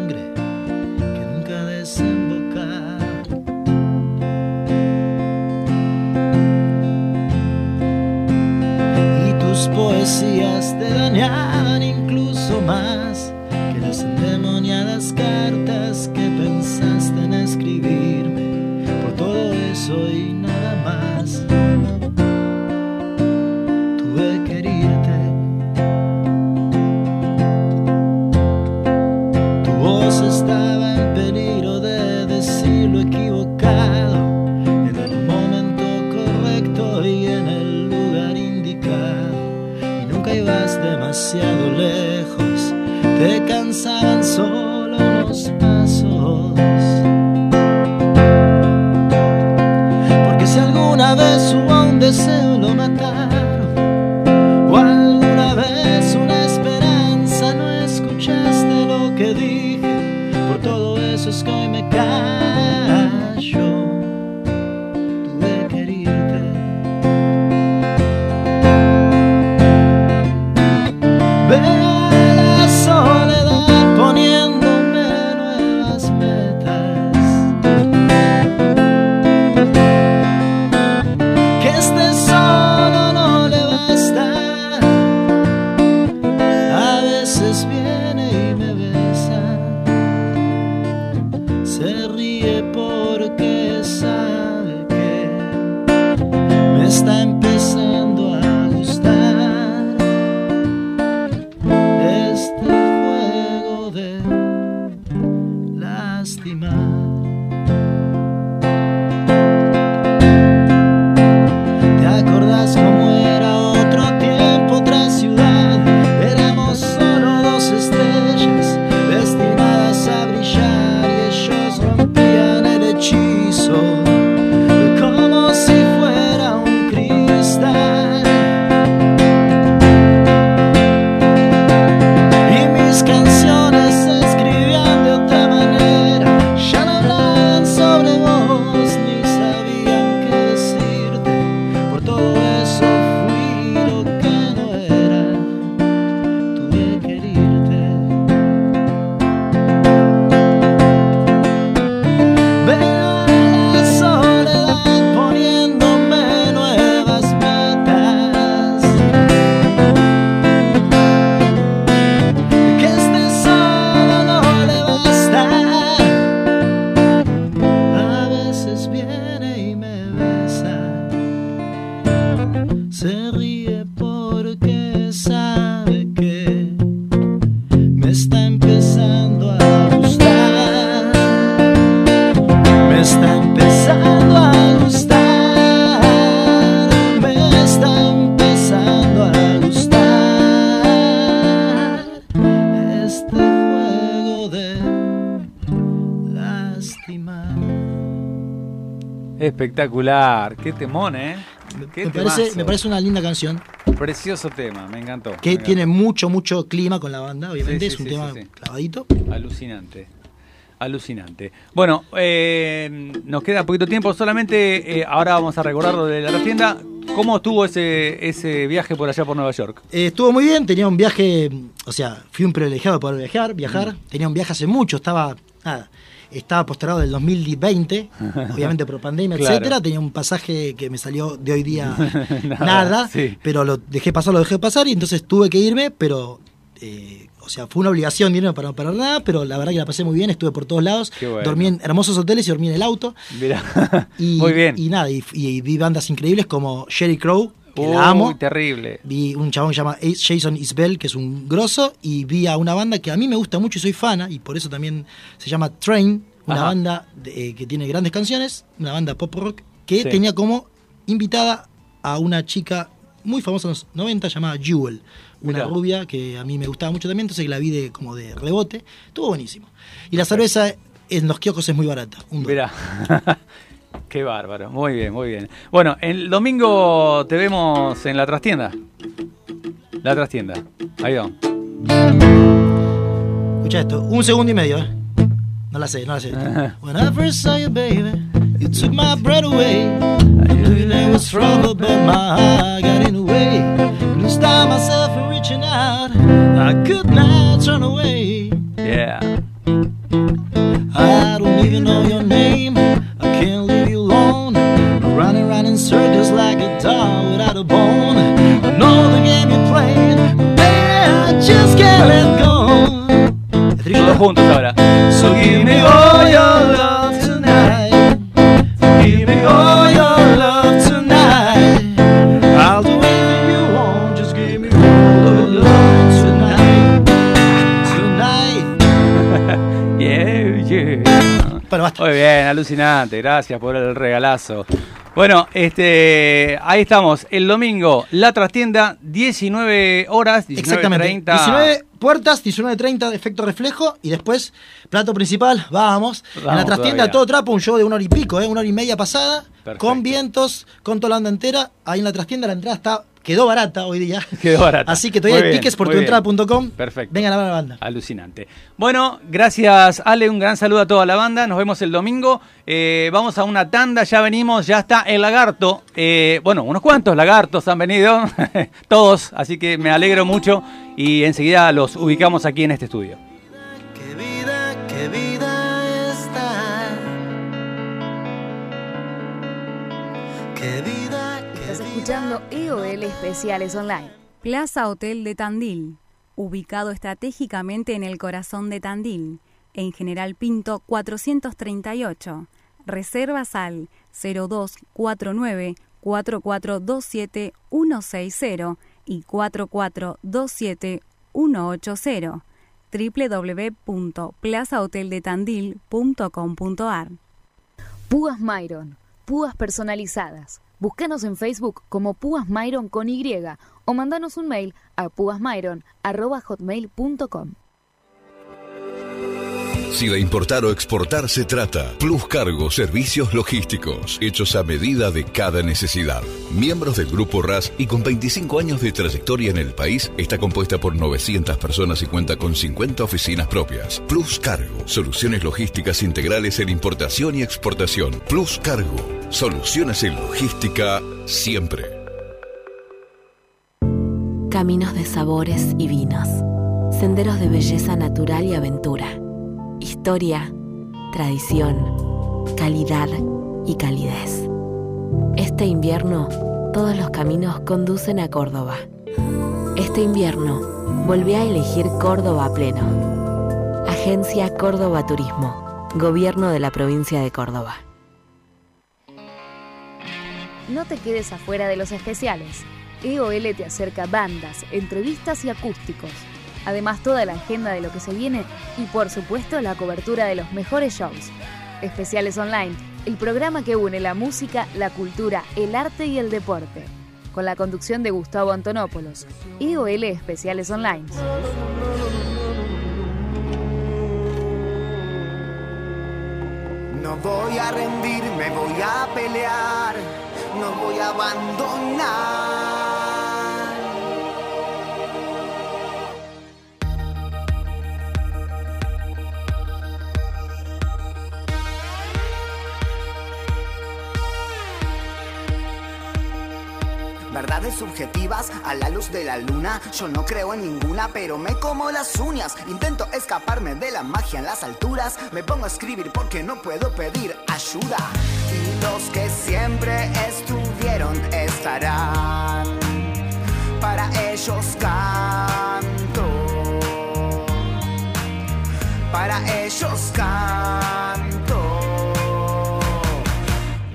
Espectacular. Qué temón, ¿eh? Qué Me parece, me parece una linda canción Precioso tema, me encantó. que me tiene mucho, mucho clima con la banda, obviamente. Sí, sí, es un sí, tema clavadito. Alucinante. Alucinante. Bueno, eh, nos queda poquito tiempo. Solamente eh, ahora vamos a recordar lo de la tienda. ¿Cómo estuvo ese, ese viaje por allá por Nueva York? Eh, estuvo muy bien, tenía un viaje, o sea, fui un privilegiado de poder viajar, viajar. Tenía un viaje hace mucho, estaba, nada, estaba postergado del 2020, (laughs) obviamente por pandemia, Claro. etcétera. Tenía un pasaje que me salió de hoy día (laughs) Nada, nada, sí. pero lo dejé pasar, lo dejé pasar y entonces tuve que irme, pero, eh, o sea, fue una obligación irme para no parar nada, pero la verdad que la pasé muy bien, estuve por todos lados, bueno. dormí en hermosos hoteles y dormí en el auto. Mira, Y, (laughs) muy bien. Y nada, y, y vi bandas increíbles como Sherry Crow, que la amo. terrible. Vi un chabón que se llama Jason Isbell, que es un grosso, y vi a una banda que a mí me gusta mucho y soy fana, y por eso también se llama Train, una Ajá. banda de- eh, que tiene grandes canciones, una banda pop rock, que Sí. tenía como invitada a una chica muy famosa en los 90 llamada Jewel, una Mirá. rubia que a mí me gustaba mucho también, entonces la vi de, como de rebote, estuvo buenísimo. Y la cerveza en los kioscos es muy barata, un. (laughs) Qué bárbaro. Muy bien, muy bien. Bueno, el domingo te vemos en la trastienda. La trastienda. Ahí va. Escucha esto, un segundo y medio, ¿eh? No la sé, no la sé. When I first saw you, baby, you took my breath away. I knew name was trouble, but my heart got in the way. Couldn't stop myself from reaching out. I could not turn away. Yeah. I don't even know your name. Can't leave you alone. I'm running around in circles like a dog without a bone. I know the game you're playing, but baby, I just can't let go. Todos juntos ahora. So give me all your love Muy bien, alucinante. Gracias por el regalazo. Bueno, este, ahí estamos. El domingo, la trastienda, 19 horas, 19.30. Exactamente. 19 puertas, 19.30 de efecto reflejo y después plato principal, vamos. en la trastienda todo trapo, un show de una hora y pico, ¿eh? una hora y media pasada, Perfecto. con vientos, con toda la banda entera. Ahí en la trastienda la entrada está quedó barata hoy día. (laughs) Quedó barata. Así que todavía hay tickets por tuentrada.com. Perfecto. Vengan a ver la banda. Alucinante. Bueno, gracias Ale, un gran saludo a toda la banda. Nos vemos el domingo. Eh, vamos a una tanda, ya venimos, ya está el lagarto. Eh, bueno, unos cuantos lagartos han venido, (laughs) todos, así que me alegro mucho y enseguida los ubicamos aquí en este estudio. Qué vida, qué vida está. Qué vida, escuchando EOL Especiales Online. Plaza Hotel de Tandil, ubicado estratégicamente en el corazón de Tandil, en General Pinto 438. Reservas al 0249 4427 160 y 4427 180 www.plazahoteldetandil.com.ar Púas Myron, púas personalizadas. Búscanos en Facebook como Púas Myron con Y o mandanos un mail a púasmyron.hotmail.com. Si de importar o exportar se trata, Plus Cargo Servicios Logísticos, hechos a medida de cada necesidad. Miembros del Grupo RAS y con 25 años de trayectoria en el país, está compuesta por 900 personas y cuenta con 50 oficinas propias. Plus Cargo, soluciones logísticas integrales en importación y exportación. Plus Cargo, soluciones en logística siempre. Caminos de sabores y vinos. Senderos de belleza natural y aventura. Historia, tradición, calidad y calidez. Este invierno, todos los caminos conducen a Córdoba. Este invierno, volví a elegir Córdoba pleno. Agencia Córdoba Turismo. Gobierno de la provincia de Córdoba. No te quedes afuera de los especiales. EOL te acerca bandas, entrevistas y acústicos. Además, toda la agenda de lo que se viene y, por supuesto, la cobertura de los mejores shows. Especiales Online, el programa que une la música, la cultura, el arte y el deporte. Con la conducción de Gustavo Antonopoulos. EOL Especiales Online. No voy a rendirme, voy a pelear, no voy a abandonar. Subjetivas a la luz de la luna. Yo no creo en ninguna, pero me como las uñas. Intento escaparme de la magia en las alturas. Me pongo a escribir porque no puedo pedir ayuda. Y los que siempre estuvieron estarán. Para ellos canto. Para ellos canto.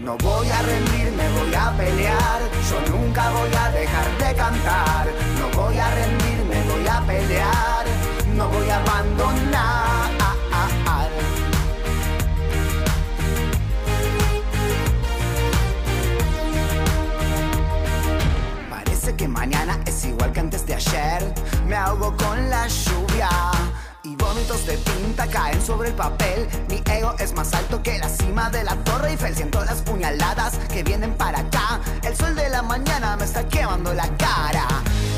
No voy a rendirme, voy a pelear. Nunca voy a dejar de cantar. No voy a rendirme, voy a pelear. No voy a abandonar. Parece que mañana es igual que antes de ayer. Me ahogo con la lluvia. Y vómitos de tinta caen sobre el papel. Mi ego es más alto que la cima de la Torre Eiffel. Siento las puñaladas que vienen para acá. El sol de la mañana me está quemando la cara.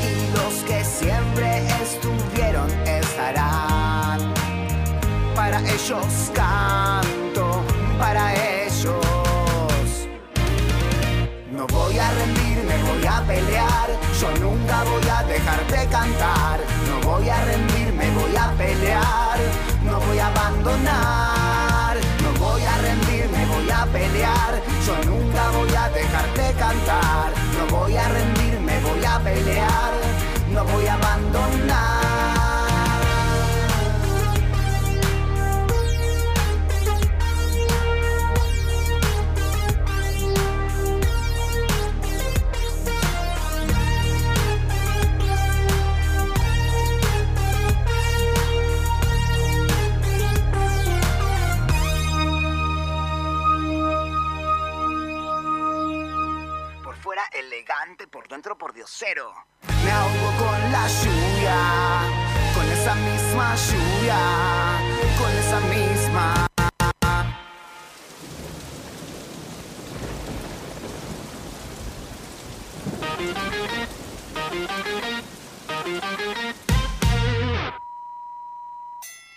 Y los que siempre estuvieron estarán. Para ellos canto, para ellos. No voy a rendirme, voy a pelear. Yo nunca voy a dejar de cantar. No voy a rendirme, voy a pelear. No voy a abandonar. No voy a rendirme, voy a pelear. Yo nunca voy a dejar de cantar. No voy a rendirme, voy a pelear. No voy a abandonar. Por dentro por diosero. Me ahogo con la lluvia, con esa misma lluvia, con esa misma.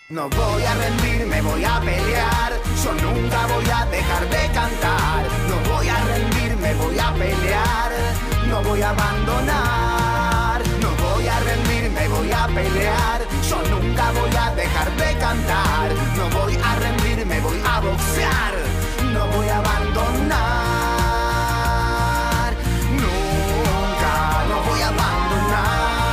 No voy a rendirme, voy a pelear. Yo nunca voy a dejar de cantar. No voy a rendirme, voy a pelear. No voy a abandonar. No voy a rendirme, voy a pelear. Yo nunca voy a dejar de cantar. No voy a rendirme, voy a boxear. No voy a abandonar. Nunca, no voy a abandonar.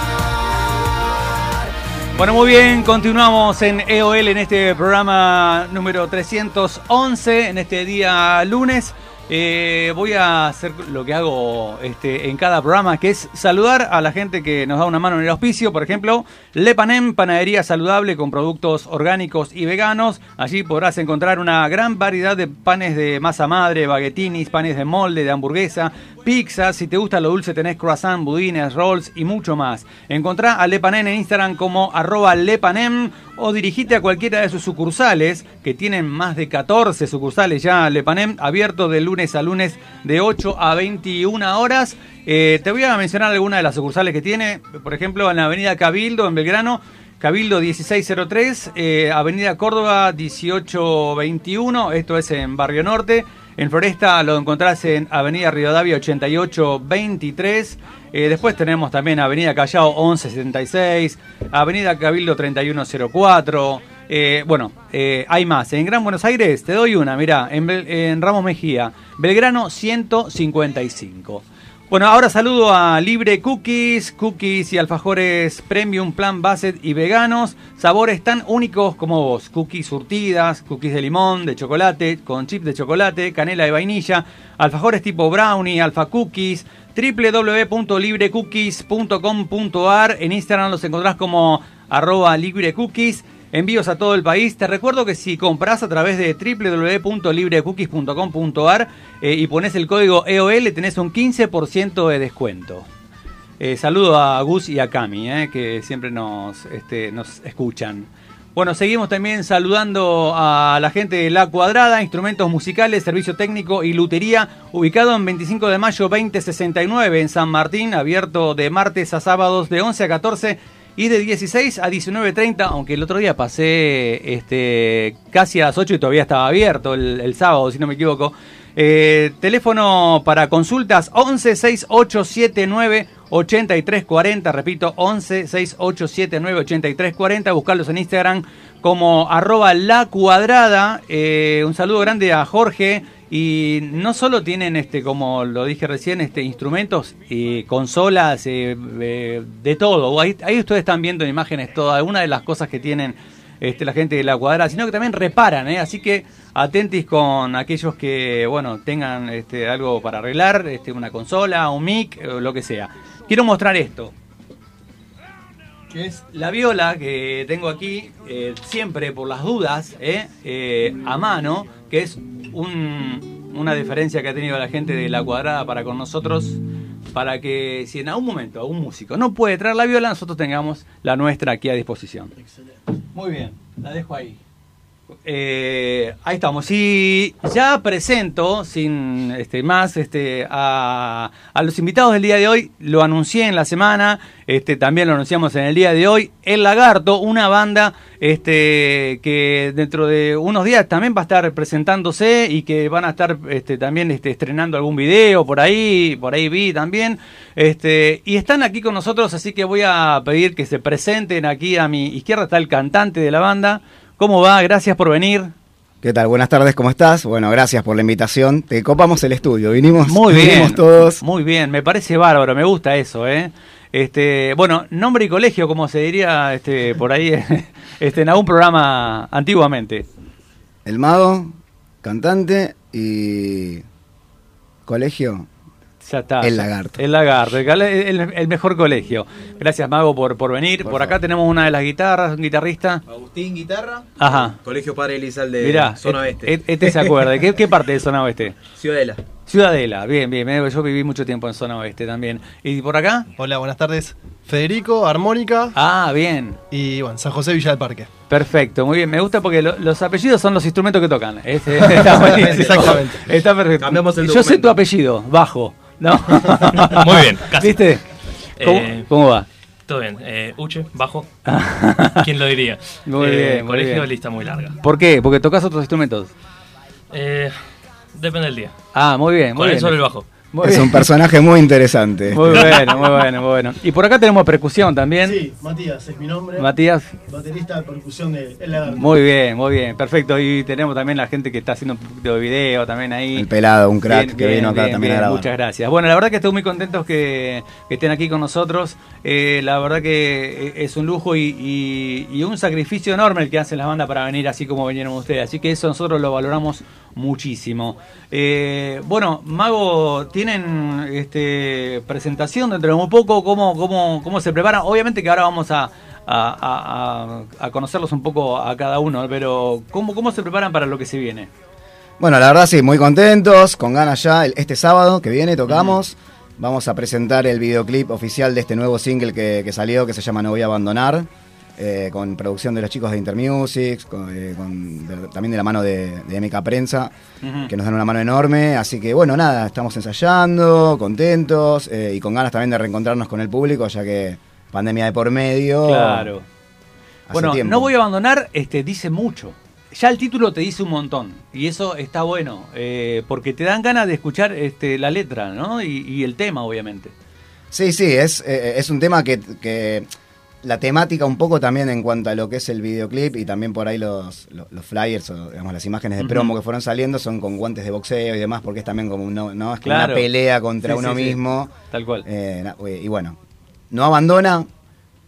Bueno, muy bien, continuamos en EOL en este programa número 311, en este día lunes. Eh, voy a hacer lo que hago este, en cada programa, que es saludar a la gente que nos da una mano en el auspicio. Por ejemplo, Lepanem, panadería saludable con productos orgánicos y veganos. Allí podrás encontrar una gran variedad de panes de masa madre, baguetinis, panes de molde, de hamburguesa, pizzas. Si te gusta lo dulce, tenés croissant, budines, rolls y mucho más. Encontrá a Lepanem en Instagram como arroba Lepanem o dirigite a cualquiera de sus sucursales, que tienen más de 14 sucursales ya Lepanem, abierto de lunes a lunes de 8 a 21 horas. Eh, te voy a mencionar algunas de las sucursales que tiene, por ejemplo, en la avenida Cabildo, en Belgrano, Cabildo 1603, eh, Avenida Córdoba 1821, esto es en Barrio Norte. En Floresta lo encontrás en Avenida Rivadavia 8823. Eh, después tenemos también Avenida Callao 1176, Avenida Cabildo 3104. Eh, bueno, eh, hay más. En Gran Buenos Aires te doy una, mirá, en, en Ramos Mejía, Belgrano 155. Bueno, ahora saludo a Libre Cookies, cookies y alfajores premium, plan basset y veganos, sabores tan únicos como vos, cookies surtidas, cookies de limón, de chocolate, con chip de chocolate, canela de vainilla, alfajores tipo brownie, alfa cookies, www.librecookies.com.ar, en Instagram los encontrás como arroba librecookies, envíos a todo el país. Te recuerdo que si compras a través de www.librecookies.com.ar eh, y pones el código EOL tenés un 15% de descuento. Eh, saludo a Gus y a Cami, eh, que siempre nos, este, nos escuchan. Bueno, seguimos también saludando a la gente de La Cuadrada, instrumentos musicales, servicio técnico y lutería, ubicado en 25 de mayo 2069 en San Martín, abierto de martes a sábados de 11 a 14 y de 16 a 19.30, aunque el otro día pasé este, casi a las 8 y todavía estaba abierto el, el sábado, si no me equivoco. Eh, teléfono para consultas 11 6879 8340, repito, 11 6879 8340, buscarlos en Instagram como arroba la cuadrada. Eh, un saludo grande a Jorge. Y no solo tienen, este, como lo dije recién, este, instrumentos y consolas, eh, eh, de todo. Ahí, ahí ustedes están viendo en imágenes todas, algunas de las cosas que tienen este, la gente de la cuadrada, sino que también reparan, ¿eh? así que atentis con aquellos que, bueno, tengan este, algo para arreglar, este, una consola, un mic, o lo que sea. Quiero mostrar esto, que es la viola que tengo aquí, eh, siempre por las dudas, ¿eh? Eh, a mano, que es un- una diferencia que ha tenido la gente de la cuadrada para con nosotros, para que si en algún momento algún músico no puede traer la viola, nosotros tengamos la nuestra aquí a disposición. Muy bien, la dejo ahí. Eh, ahí estamos. Y ya presento, sin este, más, este, a, a los invitados del día de hoy. Lo anuncié en la semana, este, también lo anunciamos en el día de hoy. El Lagarto, una banda este, que dentro de unos días también va a estar presentándose y que van a estar este, también este, estrenando algún video por ahí, por ahí vi también. Este, y están aquí con nosotros, así que voy a pedir que se presenten aquí a mi izquierda. Está el cantante de la banda. ¿Cómo va? Gracias por venir. ¿Qué tal? Buenas tardes, ¿cómo estás? Bueno, gracias por la invitación. Te copamos el estudio, vinimos, Muy bien. vinimos todos. Muy bien, me parece bárbaro, me gusta eso, ¿eh? Este, bueno, nombre y colegio, como se diría este, por ahí (laughs) este, en algún programa antiguamente. El mago, cantante y colegio. Ya está. El Lagarto. El lagarto, el, cale- el- el mejor colegio. Gracias, Mago, por, por venir. Por, acá tenemos una de las guitarras, un guitarrista. Agustín Guitarra, Ajá. Colegio Padre Elizalde Mirá, Zona et- Oeste. et- este se acuerda. ¿Qué, qué parte de zona oeste? Ciudadela. Ciudadela, bien, bien. Yo viví mucho tiempo en zona oeste también. ¿Y por acá? Hola, buenas tardes. Federico, Armónica Ah, bien. y bueno, San José Villa del Parque. Perfecto, muy bien. Me gusta porque lo- los apellidos son los instrumentos que tocan. Es- eh, (laughs) está buenísimo. Exactamente. Está perfecto. Cambiamos el Yo sé tu apellido, bajo. ¿No? (laughs) Muy bien, casi. ¿Viste? ¿Cómo, Eh, cómo va? Todo bien. Eh, Uche, bajo. (laughs) ¿Quién lo diría? Muy Eh, bien, muy Colegio, bien. lista muy larga. ¿Por qué? Porque tocas otros instrumentos. Eh, depende del día. Ah, muy bien. Muy Con el bien. solo el bajo. Muy es bien. un personaje muy interesante. Muy (laughs) bueno, muy bueno, muy bueno. Y por acá tenemos percusión también. Sí, Matías es mi nombre. Matías. Baterista de percusión de El Lagarto. Muy bien, muy bien, perfecto. Y tenemos también la gente que está haciendo un poquito de video también ahí. El pelado, un crack Bien, que bien, vino acá bien, también bien, a grabar. Muchas gracias. Bueno, la verdad que estoy muy contentos que, que estén aquí con nosotros. Eh, la verdad que eh, es un lujo y, y- y un sacrificio enorme el que hacen las bandas para venir así como vinieron ustedes. Así que eso nosotros lo valoramos muchísimo. Eh, bueno, Mago, tienen este, presentación dentro de muy poco. ¿Cómo, cómo, cómo se preparan? Obviamente que ahora vamos a, a- a- a- a conocerlos un poco a cada uno, pero ¿cómo, ¿cómo se preparan para lo que se viene? Bueno, la verdad sí, muy contentos, con ganas ya. Este sábado que viene tocamos. Vamos a presentar el videoclip oficial de este nuevo single que, que salió, que se llama No Voy a Abandonar, eh, con producción de los chicos de Intermusic, con, eh, con- de- también de la mano de, de MK Prensa, que nos dan una mano enorme. Así que bueno, nada, estamos ensayando, contentos eh, y con ganas también de reencontrarnos con el público, ya que pandemia de por medio. Claro. Bueno, tiempo. no voy a abandonar, este, dice mucho. Ya el título te dice un montón. Y eso está bueno. porque te dan ganas de escuchar este, la letra, ¿no? Y, y el tema, obviamente. Sí, sí, es, es un tema que, que la temática un poco también en cuanto a lo que es el videoclip y también por ahí los, los, los flyers o digamos las imágenes de promo que fueron saliendo son con guantes de boxeo y demás porque es también como no, no es como Claro. una pelea contra Sí, uno sí, sí. mismo Tal cual. Eh, na- y bueno no abandona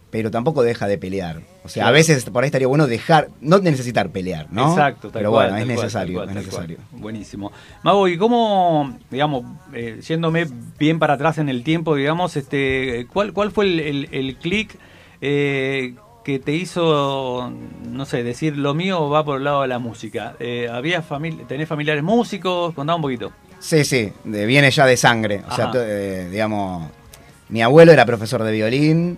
pero tampoco deja de pelear o sea a veces por ahí estaría bueno dejar no necesitar pelear no Exacto, tal pero cual, bueno es tal necesario cual, es cual. necesario Buenísimo. Mago, ¿y cómo, digamos, eh, yéndome bien para atrás en el tiempo, digamos, este, ¿cuál, cuál fue el, el- el clic eh, que te hizo, no sé, decir lo mío va por el lado de la música? Eh, ¿había famili ¿Tenés familiares músicos? Contá un poquito. Sí, sí, de- viene ya de sangre. O sea, Ajá. eh, digamos, mi abuelo era profesor de violín,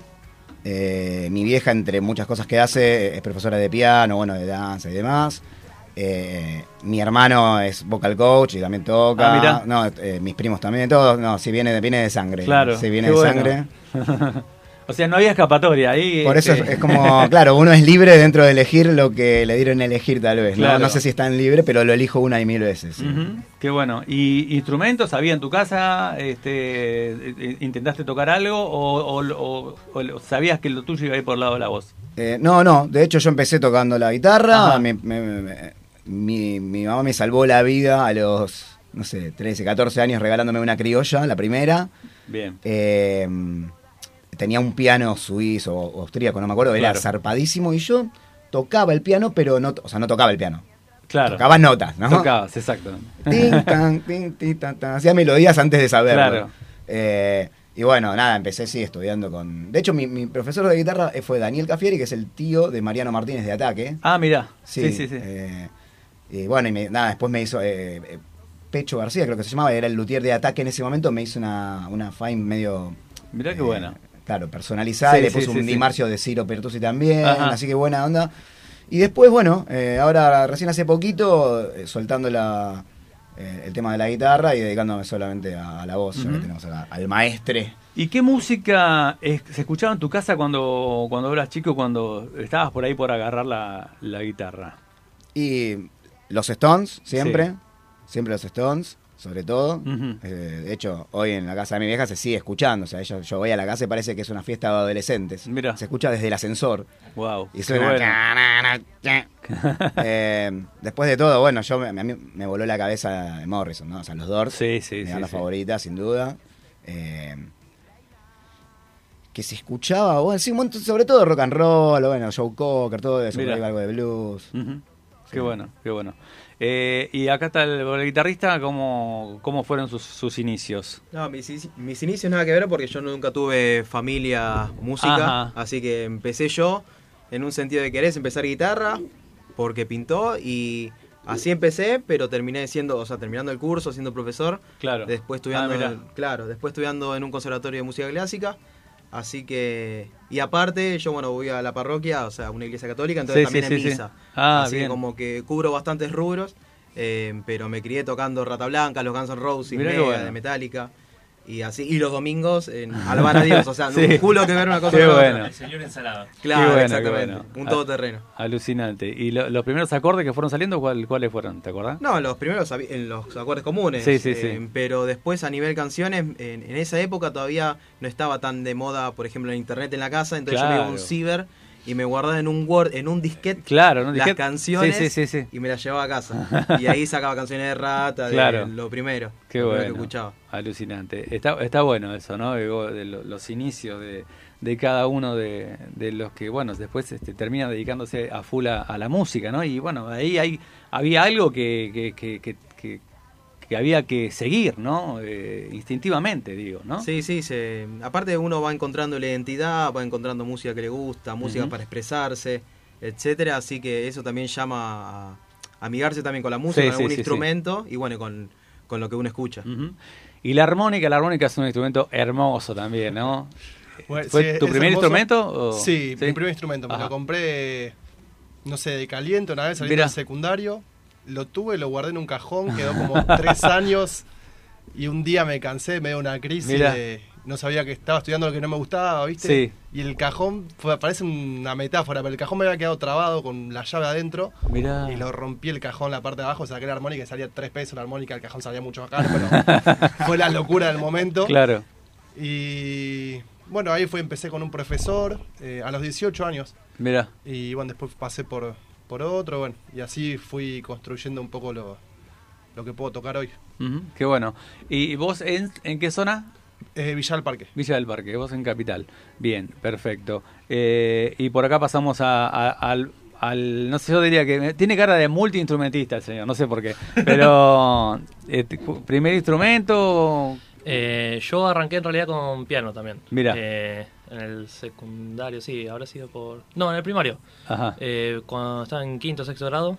Eh, mi vieja, entre muchas cosas que hace, es profesora de piano, bueno, de danza y demás. Eh, mi hermano es vocal coach y también toca. Ah, no, eh, mis primos también, todos. No, si viene, viene de sangre. Claro. Si viene de bueno. sangre. (laughs) o sea, no había escapatoria ahí. Por eso es, este, es como, (laughs) claro, uno es libre dentro de elegir lo que le dieron a elegir tal vez. ¿no? Claro. No sé si es tan libre, pero lo elijo una y mil veces. sí. Qué bueno. ¿Y instrumentos había en tu casa? Este, eh, ¿Intentaste tocar algo o, o- o- o sabías que lo tuyo iba a ir por el lado de la voz? Eh, no, no, de hecho yo empecé tocando la guitarra, me- me- mi, mi mamá me salvó la vida a los, no sé, 13, 14 años regalándome una criolla, la primera. Bien. Eh, tenía un piano suizo o austríaco, no me acuerdo, era Claro. zarpadísimo y yo tocaba el piano, pero no, o sea, no tocaba el piano. Claro. Tocaba notas, ¿no? Tocabas, exacto. Tin, tan, tin, tin, tan, tan. Hacía melodías antes de saberlo. Claro. Eh, y bueno, nada, empecé sí estudiando con. De hecho, mi, mi profesor de guitarra eh, fue Daniel Cafieri, que es el tío de Mariano Martínez de Ataque. Ah, mira. Sí, Sí, sí, sí. eh, y bueno, y me- nada, después me hizo. eh, Pecho García, creo que se llamaba, era el luthier de Ataque en ese momento, me hizo una, una fine medio. Mirá qué buena. Claro, personalizada, Sí, y le puso sí, un sí. dimarcio de Ciro Pertusi también, Ajá. así que buena onda. Y después, bueno, eh, ahora recién hace poquito, eh, soltando la, eh, el tema de la guitarra y dedicándome solamente a, a la voz, ya que Ujú. tenemos acá al maestre. ¿Y qué música es- se escuchaba en tu casa cuando, cuando eras chico, cuando estabas por ahí por agarrar la, la guitarra? Y los Stones, siempre, Sí. siempre los Stones, sobre todo. Eh, de hecho, hoy en la casa de mi vieja se sigue escuchando, o sea, yo, yo voy a la casa y parece que es una fiesta de adolescentes. Mira. Se escucha desde el ascensor. Wow. Y suena... (laughs) Eh, después de todo, bueno, yo me, a mí me voló la cabeza de Morrison, ¿no? O sea, los Doors, Sí, sí, mi sí, banda sí. favorita, sin duda. Eh, que se escuchaba, bueno, sí, un montón- sobre todo rock and roll, bueno, Joe Cocker, todo eso, algo de blues. Qué bueno, qué bueno. Eh, y acá está el, el guitarrista, ¿cómo, cómo fueron sus, sus inicios? No, mis, mis inicios nada que ver porque yo nunca tuve familia música, Ajá. así que empecé yo en un sentido de querer empezar guitarra porque pintó y así empecé, pero terminé siendo, o sea, terminando el curso, siendo profesor, Claro. después estudiando, Ah, claro, después estudiando en un conservatorio de música clásica, así que y aparte yo bueno voy a la parroquia, o sea, una iglesia católica, entonces Sí, también sí, en sí. misa, Ah, así bien. que como que cubro bastantes rubros. eh, pero me crié tocando Rata Blanca, los Guns N' Roses, Mega, bueno. de Metallica. Y así, y los domingos en alabar a Dios, o sea, (laughs) Sí. un culo que ver una cosa Qué bueno. otra. El señor ensalada. Claro, Qué bueno, qué exactamente. bueno. Un Ah, todoterreno. Alucinante. ¿Y lo- los primeros acordes que fueron saliendo, cuál- cuáles fueron? ¿Te acordás? No, los primeros en los acordes comunes. Sí, sí, eh, sí. Pero después a nivel canciones, en, en esa época todavía no estaba tan de moda, por ejemplo, el internet en la casa, entonces yo me iba a un ciber y me guardaba en un Word, en un disquete, Claro, ¿no? las Disquete. canciones Sí, sí, sí, sí. y me las llevaba a casa. (laughs) y ahí sacaba canciones de rata, de Claro. lo primero. Qué lo bueno. que escuchaba. Alucinante. Está, está bueno eso, ¿no? De los inicios de, de cada uno de, de los que, bueno, después este, terminan dedicándose a full a, a la música, ¿no? Y bueno, ahí hay, había algo que, que, que, que- que- había que seguir, ¿no? Eh, instintivamente, digo, ¿no? Sí, sí, se, aparte uno va encontrando la identidad, va encontrando música que le gusta, música para expresarse, etcétera, así que eso también llama a amigarse también con la música, Sí, con sí, algún sí, sí. instrumento y bueno, con, con lo que uno escucha. Y la armónica, la armónica es un instrumento hermoso también, ¿no? Bueno, ¿Fue sí, tu primer hermoso. instrumento? o- Sí, mi primer instrumento. Me Ajá. lo compré, no sé, de caliente una vez saliendo del secundario. Lo tuve, lo guardé en un cajón, quedó como (laughs) tres años. Y un día me cansé, me dio una crisis Mirá. de. No sabía que estaba estudiando lo que no me gustaba, ¿viste? Sí. Y el cajón, fue, parece una metáfora, pero el cajón me había quedado trabado con la llave adentro. Mirá. Y lo rompí el cajón, la parte de abajo, saqué la armónica y salía tres pesos la armónica, el cajón salía mucho más caro, pero (laughs) fue la locura del momento. Claro. Y bueno, ahí fue, empecé con un profesor eh, a los 18 años. Mira. Y bueno, después pasé por, por otro, bueno, y así fui construyendo un poco lo, lo que puedo tocar hoy. Qué bueno. ¿Y vos en, en qué zona? Eh, Villa del Parque. Villa del Parque, vos en Capital. Bien, perfecto. Eh, y por acá pasamos a- a- al, al- No sé, yo diría que tiene cara de multiinstrumentista el señor, no sé por qué. Pero, (laughs) eh, ¿primer instrumento? Eh, yo arranqué en realidad con piano también. Mira. En el secundario, sí, habrá sido por... No, en el primario. Ajá. Eh, cuando estaba en quinto o sexto grado,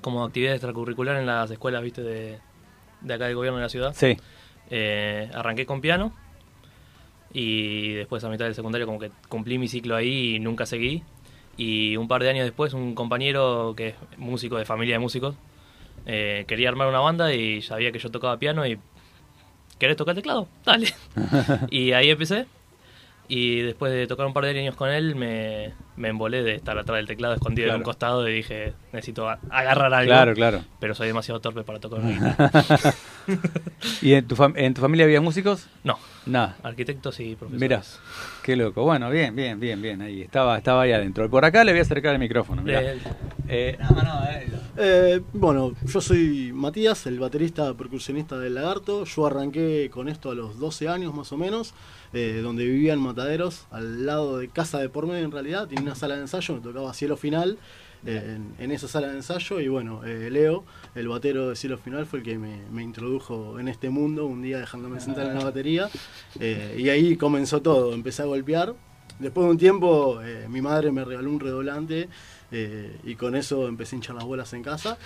como actividad extracurricular en las escuelas, viste, de, de acá del gobierno de la ciudad. Sí. Eh, arranqué con piano. Y después a mitad del secundario como que cumplí mi ciclo ahí y nunca seguí. Y un par de años después un compañero que es músico de familia de músicos eh, quería armar una banda y sabía que yo tocaba piano y ¿querés tocar teclado? Dale. (laughs) y ahí empecé. Y después de tocar un par de años con él, me, me embolé de estar atrás del teclado escondido en Claro. un costado y dije, necesito agarrar algo. Claro, claro. Pero soy demasiado torpe para tocar. (laughs) ¿Y en tu, en tu familia había músicos? No. Nada. Arquitectos y profesores. Mirá, qué loco. Bueno, bien, bien, bien, bien. Ahí estaba, estaba ahí adentro. Por acá le voy a acercar el micrófono. mirá. Eh, Eh, no, no, eh, Eh, bueno, yo soy Matías, el baterista percusionista del Lagarto. Yo arranqué con esto a los 12 años más o menos, eh, donde vivía en Mataderos, al lado de casa de por medio en realidad. Una sala de ensayo, me tocaba Cielo Final eh, en, en esa sala de ensayo. Y bueno, eh, Leo, el batero de Cielo Final, fue el que me, me introdujo en este mundo, un día dejándome sentar en la batería. Eh, y ahí comenzó todo, empecé a golpear. Después de un tiempo, eh, mi madre me regaló un redoblante eh, y con eso empecé a hinchar las bolas en casa.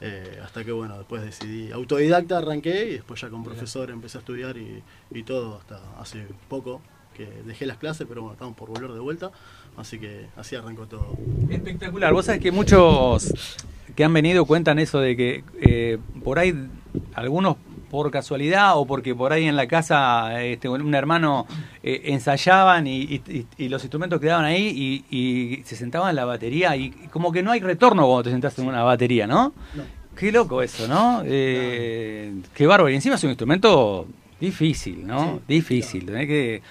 eh, hasta que, bueno, después decidí, autodidacta arranqué y después ya con profesor empecé a estudiar y, y todo hasta hace poco que dejé las clases, pero bueno, estamos por volver de vuelta. Así que así arrancó todo. Espectacular. Vos sabés que muchos que han venido cuentan eso de que eh, por ahí algunos por casualidad o porque por ahí en la casa este, un hermano eh, ensayaban y, y- y- y los instrumentos quedaban ahí y, y se sentaban en la batería y como que no hay retorno cuando te sentás en una batería, ¿no? Qué loco eso, ¿no? Eh, Qué bárbaro. Y encima es un instrumento difícil, ¿no? Difícil. Tenés que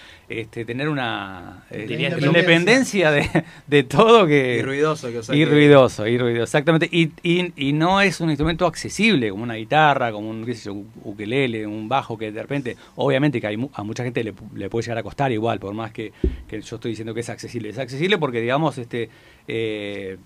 este, tener una eh, independencia de, de todo que... Y ruidoso, que, o sea, y que- ruidoso, y ruidoso, exactamente. Y, y, y no es un instrumento accesible, como una guitarra, como un qué sé yo, un ukelele, un bajo, que de repente, obviamente que hay, a mucha gente le puede llegar a costar igual, por más que, que yo estoy diciendo que es accesible. Es accesible porque, digamos, este eh,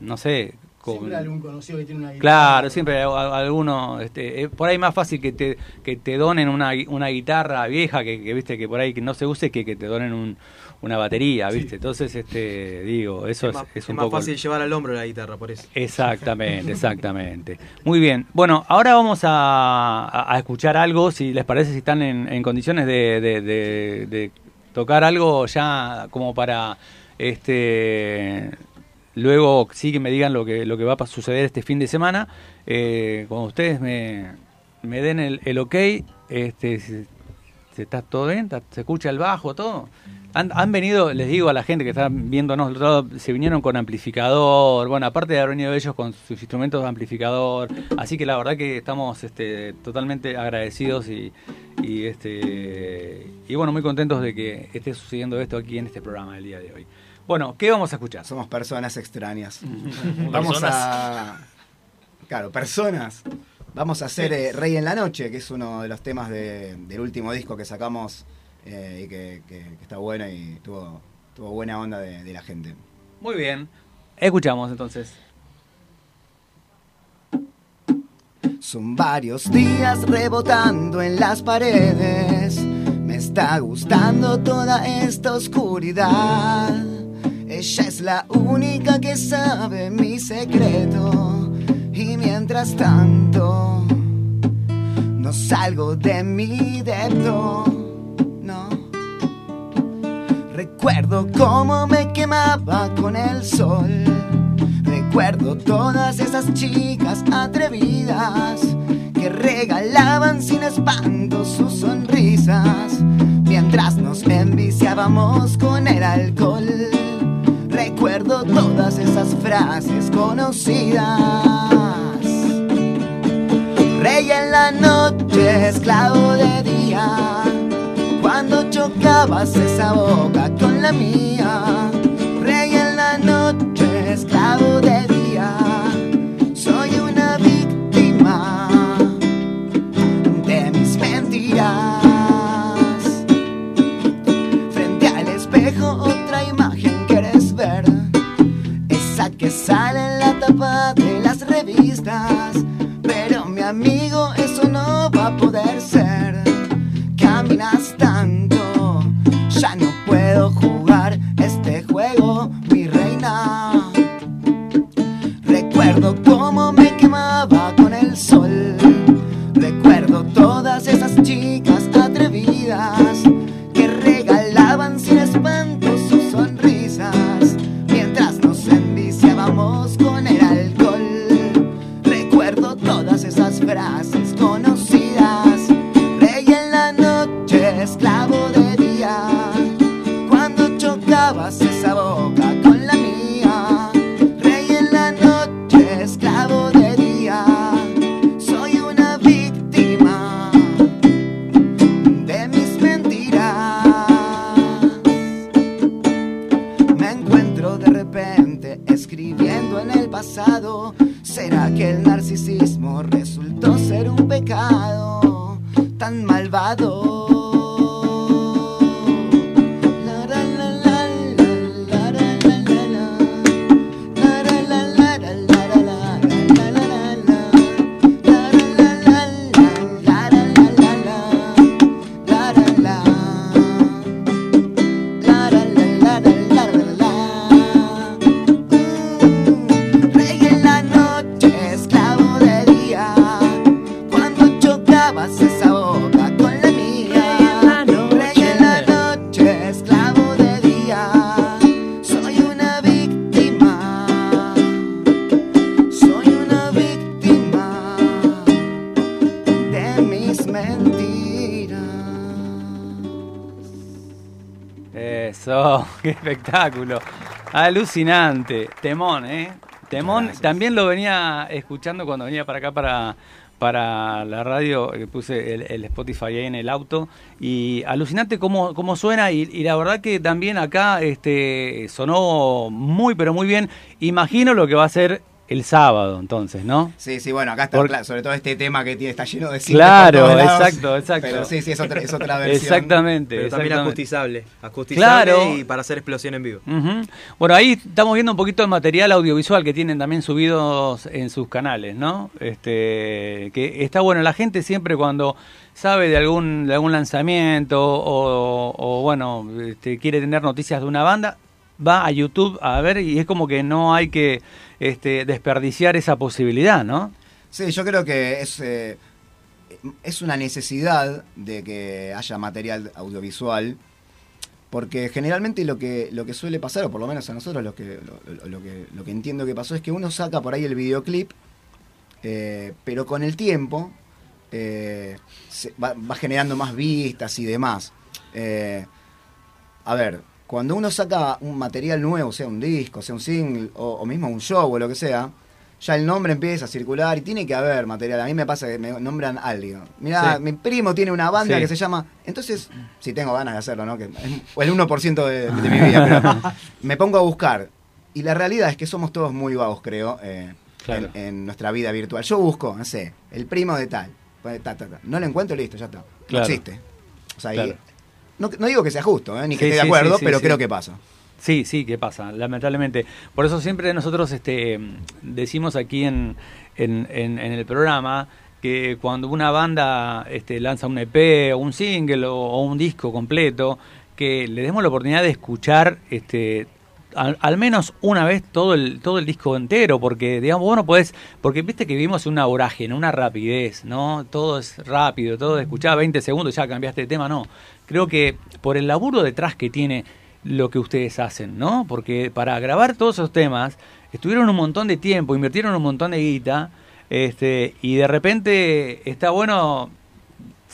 no sé... con- Siempre hay algún conocido que tiene una guitarra. Claro, siempre alguno, este, eh, por ahí más fácil que te, que te donen una, una guitarra vieja que, que, viste que por ahí que no se use que que te donen un, una batería, viste. Entonces, este, digo, eso es, más, es es un más poco fácil llevar al hombro la guitarra, por eso. Exactamente, (laughs) exactamente. Muy bien. Bueno, ahora vamos a, a- a escuchar algo, si les parece, si están en, en condiciones de, de- de- de tocar algo ya como para este luego sí que me digan lo que lo que va a suceder este fin de semana. Eh, cuando ustedes me, me den el, el ok, este, si ¿está todo bien? ¿Está- ¿Se escucha el bajo, todo? Han, han venido, les digo a la gente que está viéndonos, del otro lado, se vinieron con amplificador, bueno, aparte de haber venido ellos con sus instrumentos de amplificador, así que la verdad que estamos este, totalmente agradecidos y, y, este, y bueno, muy contentos de que esté sucediendo esto aquí en este programa el día de hoy. Bueno, ¿qué vamos a escuchar? Somos personas extrañas. Vamos Personas. a. Claro, personas. Vamos a hacer eh, Rey en la Noche, que es uno de los temas de- del último disco que sacamos eh, y que, que- que está bueno y tuvo, tuvo buena onda de, de la gente. Muy bien, escuchamos entonces. Son varios días rebotando en las paredes. Me está gustando toda esta oscuridad. Ella es la única que sabe mi secreto. Y mientras tanto, no salgo de mi depto. No. Recuerdo cómo me quemaba con el sol. Recuerdo todas esas chicas atrevidas que regalaban sin espanto sus sonrisas mientras nos enviciábamos con el alcohol. Recuerdo todas esas frases conocidas. Rey en la noche, esclavo de día. Cuando chocabas esa boca con la mía. Sale en la tapa de las revistas. Pero mi amigo, eso no va a poder ser. Caminas tanto, ya no puedo jugar este juego, mi reina. Recuerdo cómo me quemaba con el sol. Recuerdo todas esas espectáculo. Alucinante. Temón, ¿eh? Temón. También lo venía escuchando cuando venía para acá para, para la radio, que puse el, el Spotify ahí en el auto. Y alucinante cómo, cómo suena. Y, y la verdad que también acá este, sonó muy, pero muy bien. Imagino lo que va a ser el sábado, entonces, ¿no? Sí, sí, bueno, acá está, Por- claro, sobre todo este tema que tiene, está lleno de Claro, por todos lados. exacto, exacto. Pero sí, sí, es otra, es otra (laughs) versión. Exactamente. Pero también acustizable. Acustizable Claro. y para hacer explosión en vivo. Ujú. Bueno, ahí estamos viendo un poquito de material audiovisual que tienen también subidos en sus canales, ¿no? Este, que está bueno, la gente siempre cuando sabe de algún, de algún lanzamiento o, o, bueno, este, quiere tener noticias de una banda, va a YouTube a ver y es como que no hay que este, desperdiciar esa posibilidad, ¿no? Sí, yo creo que es, eh, es una necesidad de que haya material audiovisual, porque generalmente lo que, lo que suele pasar, o por lo menos a nosotros lo que, lo, que, entiendo que pasó, es que uno saca por ahí el videoclip, eh, pero con el tiempo eh, va, generando más vistas y demás. A ver, cuando uno saca un material nuevo, sea un disco, sea un single, o, o mismo un show o lo que sea, ya el nombre empieza a circular y tiene que haber material. A mí me pasa que me nombran. Mira, Sí. mi primo tiene una banda Sí. que se llama. Entonces, si tengo ganas de hacerlo, ¿no? Que es el 1% de, de mi vida, pero (laughs) me pongo a buscar. Y la realidad es que somos todos muy vagos, creo, eh, Claro. en, en nuestra vida virtual. Yo busco, no sé, el primo de tal. pues, ta, ta, ta. No lo encuentro, listo, ya está. Claro. No existe. O sea, y- Claro. No, no digo que sea justo, ¿eh? ni que Sí, esté de acuerdo, sí, sí, pero creo que pasa. Sí, sí, que pasa, lamentablemente. Por eso siempre nosotros este, decimos aquí en, en, en- en el programa que cuando una banda este, lanza un EP o un single o, o un disco completo, que le demos la oportunidad de escuchar este, al, menos una vez todo el, todo el disco entero, porque digamos, vos no porque viste que vivimos una vorágine, una rapidez, ¿no? Todo es rápido, todo escuchás 20 segundos, ya cambiaste de tema, no. Creo que por el laburo detrás que tiene lo que ustedes hacen, ¿no? Porque para grabar todos esos temas estuvieron un montón de tiempo, invirtieron un montón de guita, este, y de repente está bueno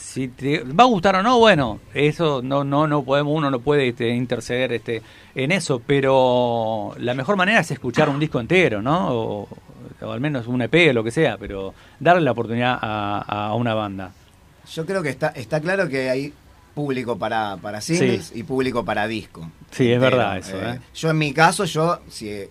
si te va a gustar o no, bueno, eso no no no podemos uno no puede este, interceder este en eso, pero la mejor manera es escuchar un disco entero, ¿no? O, o al menos un EP o lo que sea, pero darle la oportunidad a, a una banda. Yo creo que está, está claro que hay público para, para singles y público para disco. Sí, es verdad eso, ¿eh? Yo en mi caso, yo, si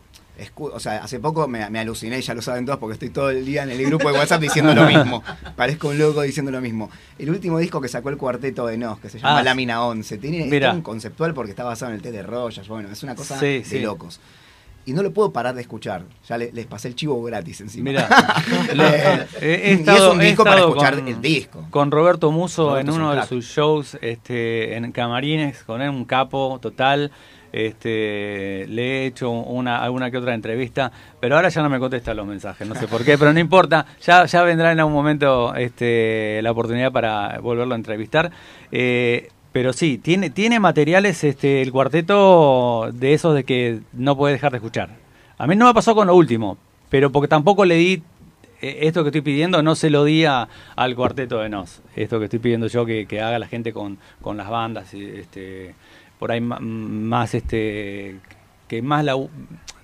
o sea, hace poco me, me aluciné, ya lo saben todos, porque estoy todo el día en el grupo de WhatsApp diciendo lo mismo. (laughs) Parezco un loco diciendo lo mismo. El último disco que sacó el cuarteto de Nos, que se llama Ah, Lámina 11, tiene un conceptual porque está basado en el té de Royas, bueno, es una cosa Sí, de sí. locos. Y no lo puedo parar de escuchar. Ya le- les pasé el chivo gratis encima. Mira, (laughs) lo- Eh, he y es estado- un disco para estado escuchar con- el disco. Con Roberto Muso Roberto en uno de sus shows este, en Camarines, con él, un capo total. Este, le he hecho una, alguna que otra entrevista, pero ahora ya no me contesta los mensajes, no sé por qué, pero no importa, ya, ya vendrá en algún momento este, la oportunidad para volverlo a entrevistar. Eh, pero sí, tiene, tiene materiales este, el cuarteto de esos de que no puede dejar de escuchar. A mí no me pasó con lo último, pero porque tampoco le di eh, esto que estoy pidiendo no se lo di a- al cuarteto de Nos. Esto que estoy pidiendo yo que, haga la gente con, las bandas, este, por ahí más este que más la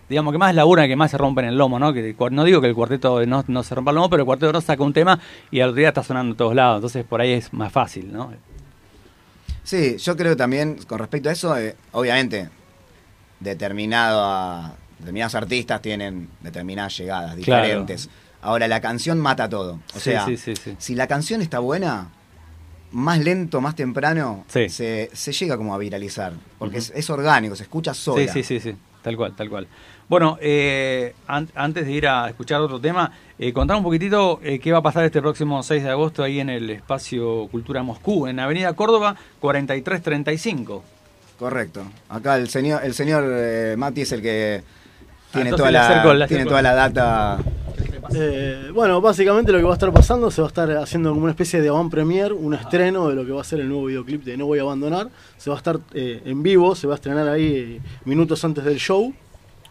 digamos que más laburan que más se rompen el lomo, ¿no? Que no digo que el cuarteto Nos no se rompa el lomo, pero el cuarteto de Nos saca un tema y al otro día está sonando en todos lados, entonces por ahí es más fácil, ¿no? Sí, yo creo también, con respecto a eso, eh, obviamente, determinado a Determinados artistas tienen determinadas llegadas Claro. diferentes. Ahora, la canción mata todo. O Sí, sea, sí, sí, sí. si la canción está buena, más lento, más temprano, Sí. se, se llega como a viralizar. Porque es, es orgánico, se escucha sola. Sí, sí, sí, sí, tal cual, tal cual. Bueno, eh, an- antes de ir a escuchar otro tema, eh, contar un poquitito eh, qué va a pasar este próximo 6 de agosto ahí en el espacio Cultura Moscú, en Avenida Córdoba 4335. Correcto. Acá el señor, el señor eh, Mati es el que tiene, Ah, entonces toda la, acerco- tiene toda la data. Eh, bueno, básicamente lo que va a estar pasando, se va a estar haciendo como una especie de avant premier, un estreno de lo que va a ser el nuevo videoclip de No Voy a Abandonar. Se va a estar eh, en vivo, se va a estrenar ahí eh, minutos antes del show.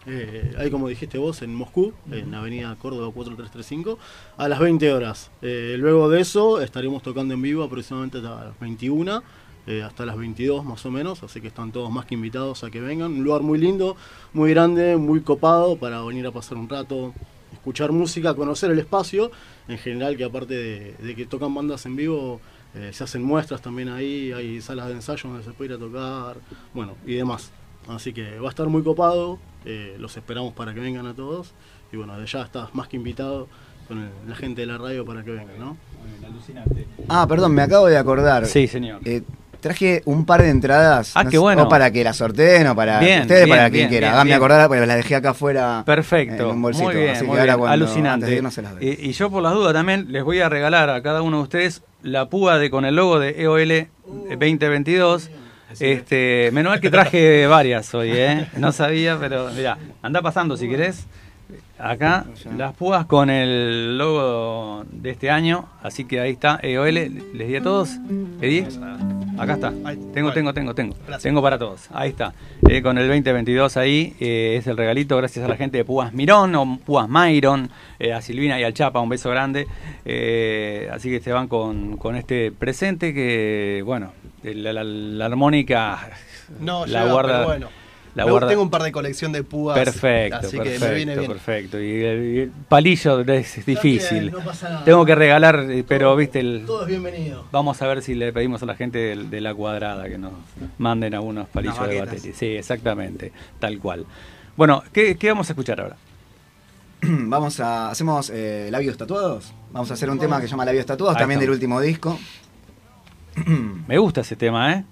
Eh, ahí como dijiste vos, en Moscú, en Avenida Córdoba 4335, a las 20 horas. Luego de eso estaremos tocando en vivo aproximadamente hasta las 21, eh, hasta las 22 más o menos, así que están todos más que invitados a que vengan. Un lugar muy lindo, muy grande, muy copado para venir a pasar un rato, escuchar música, conocer el espacio, en general que aparte de, de que tocan bandas en vivo, eh, se hacen muestras también ahí, hay salas de ensayo donde se puede ir a tocar, bueno, y demás. Así que va a estar muy copado, eh, los esperamos para que vengan a todos, y bueno, de ya estás más que invitado con el- la gente de la radio para que vengan, ¿no? Alucinante. Ah, perdón, me acabo de acordar. Sí, señor. Eh, traje un par de entradas. Ah, no qué sé, bueno. O para que la sorteen o para Bien, ustedes, bien, para quien bien, quiera. Háganme acordar, porque la dejé acá afuera. Perfecto, En un bolsito. muy bien, así que muy ahora bien, cuando, antes alucinante. de se las y, y yo por las dudas también les voy a regalar a cada uno de ustedes la púa de con el logo de EOL 2022. Este, menos mal que traje varias hoy, ¿eh? No sabía, pero mira, anda pasando si querés. Acá las púas con el logo de este año, así que ahí está EOL, les di a todos. ¿Pedí? Acá está. Tengo, tengo, tengo, tengo. Tengo para todos. Ahí está. Eh, con el 2022 ahí eh, es el regalito gracias a la gente de Púas Mirón o Púas Mayron, eh, a Silvina y al Chapa, un beso grande. Eh, así que se van con, con este presente que, bueno, la, la- la armónica No, la llega, guarda. pero bueno. La Me- guarda- Tengo un par de colección de púas. Perfecto, Así perfecto, que me viene bien. perfecto. Y el, y el palillo es difícil. no pasa nada. Tengo que regalar, eh, pero viste, el, Todo es bienvenido. vamos a ver si le pedimos a la gente de, la cuadrada que nos manden algunos palillos de batería. Sí, exactamente, tal cual. Bueno, ¿qué, qué vamos a escuchar ahora? (clears throat) Vamos a. ¿Hacemos eh, labios tatuados? Vamos a hacer un tema que se llama Labios tatuados, Ahí también del último disco. Me gusta ese tema, ¿eh?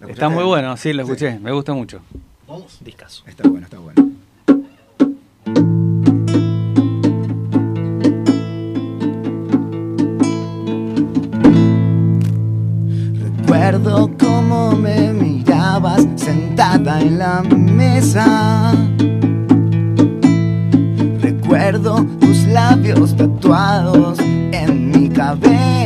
¿Lo Está muy bueno, sí, lo Sí. escuché, me gusta mucho. Vamos. Discaso. Está bueno, está bueno. Recuerdo cómo me mirabas sentada en la mesa. Recuerdo tus labios tatuados en mi cabeza.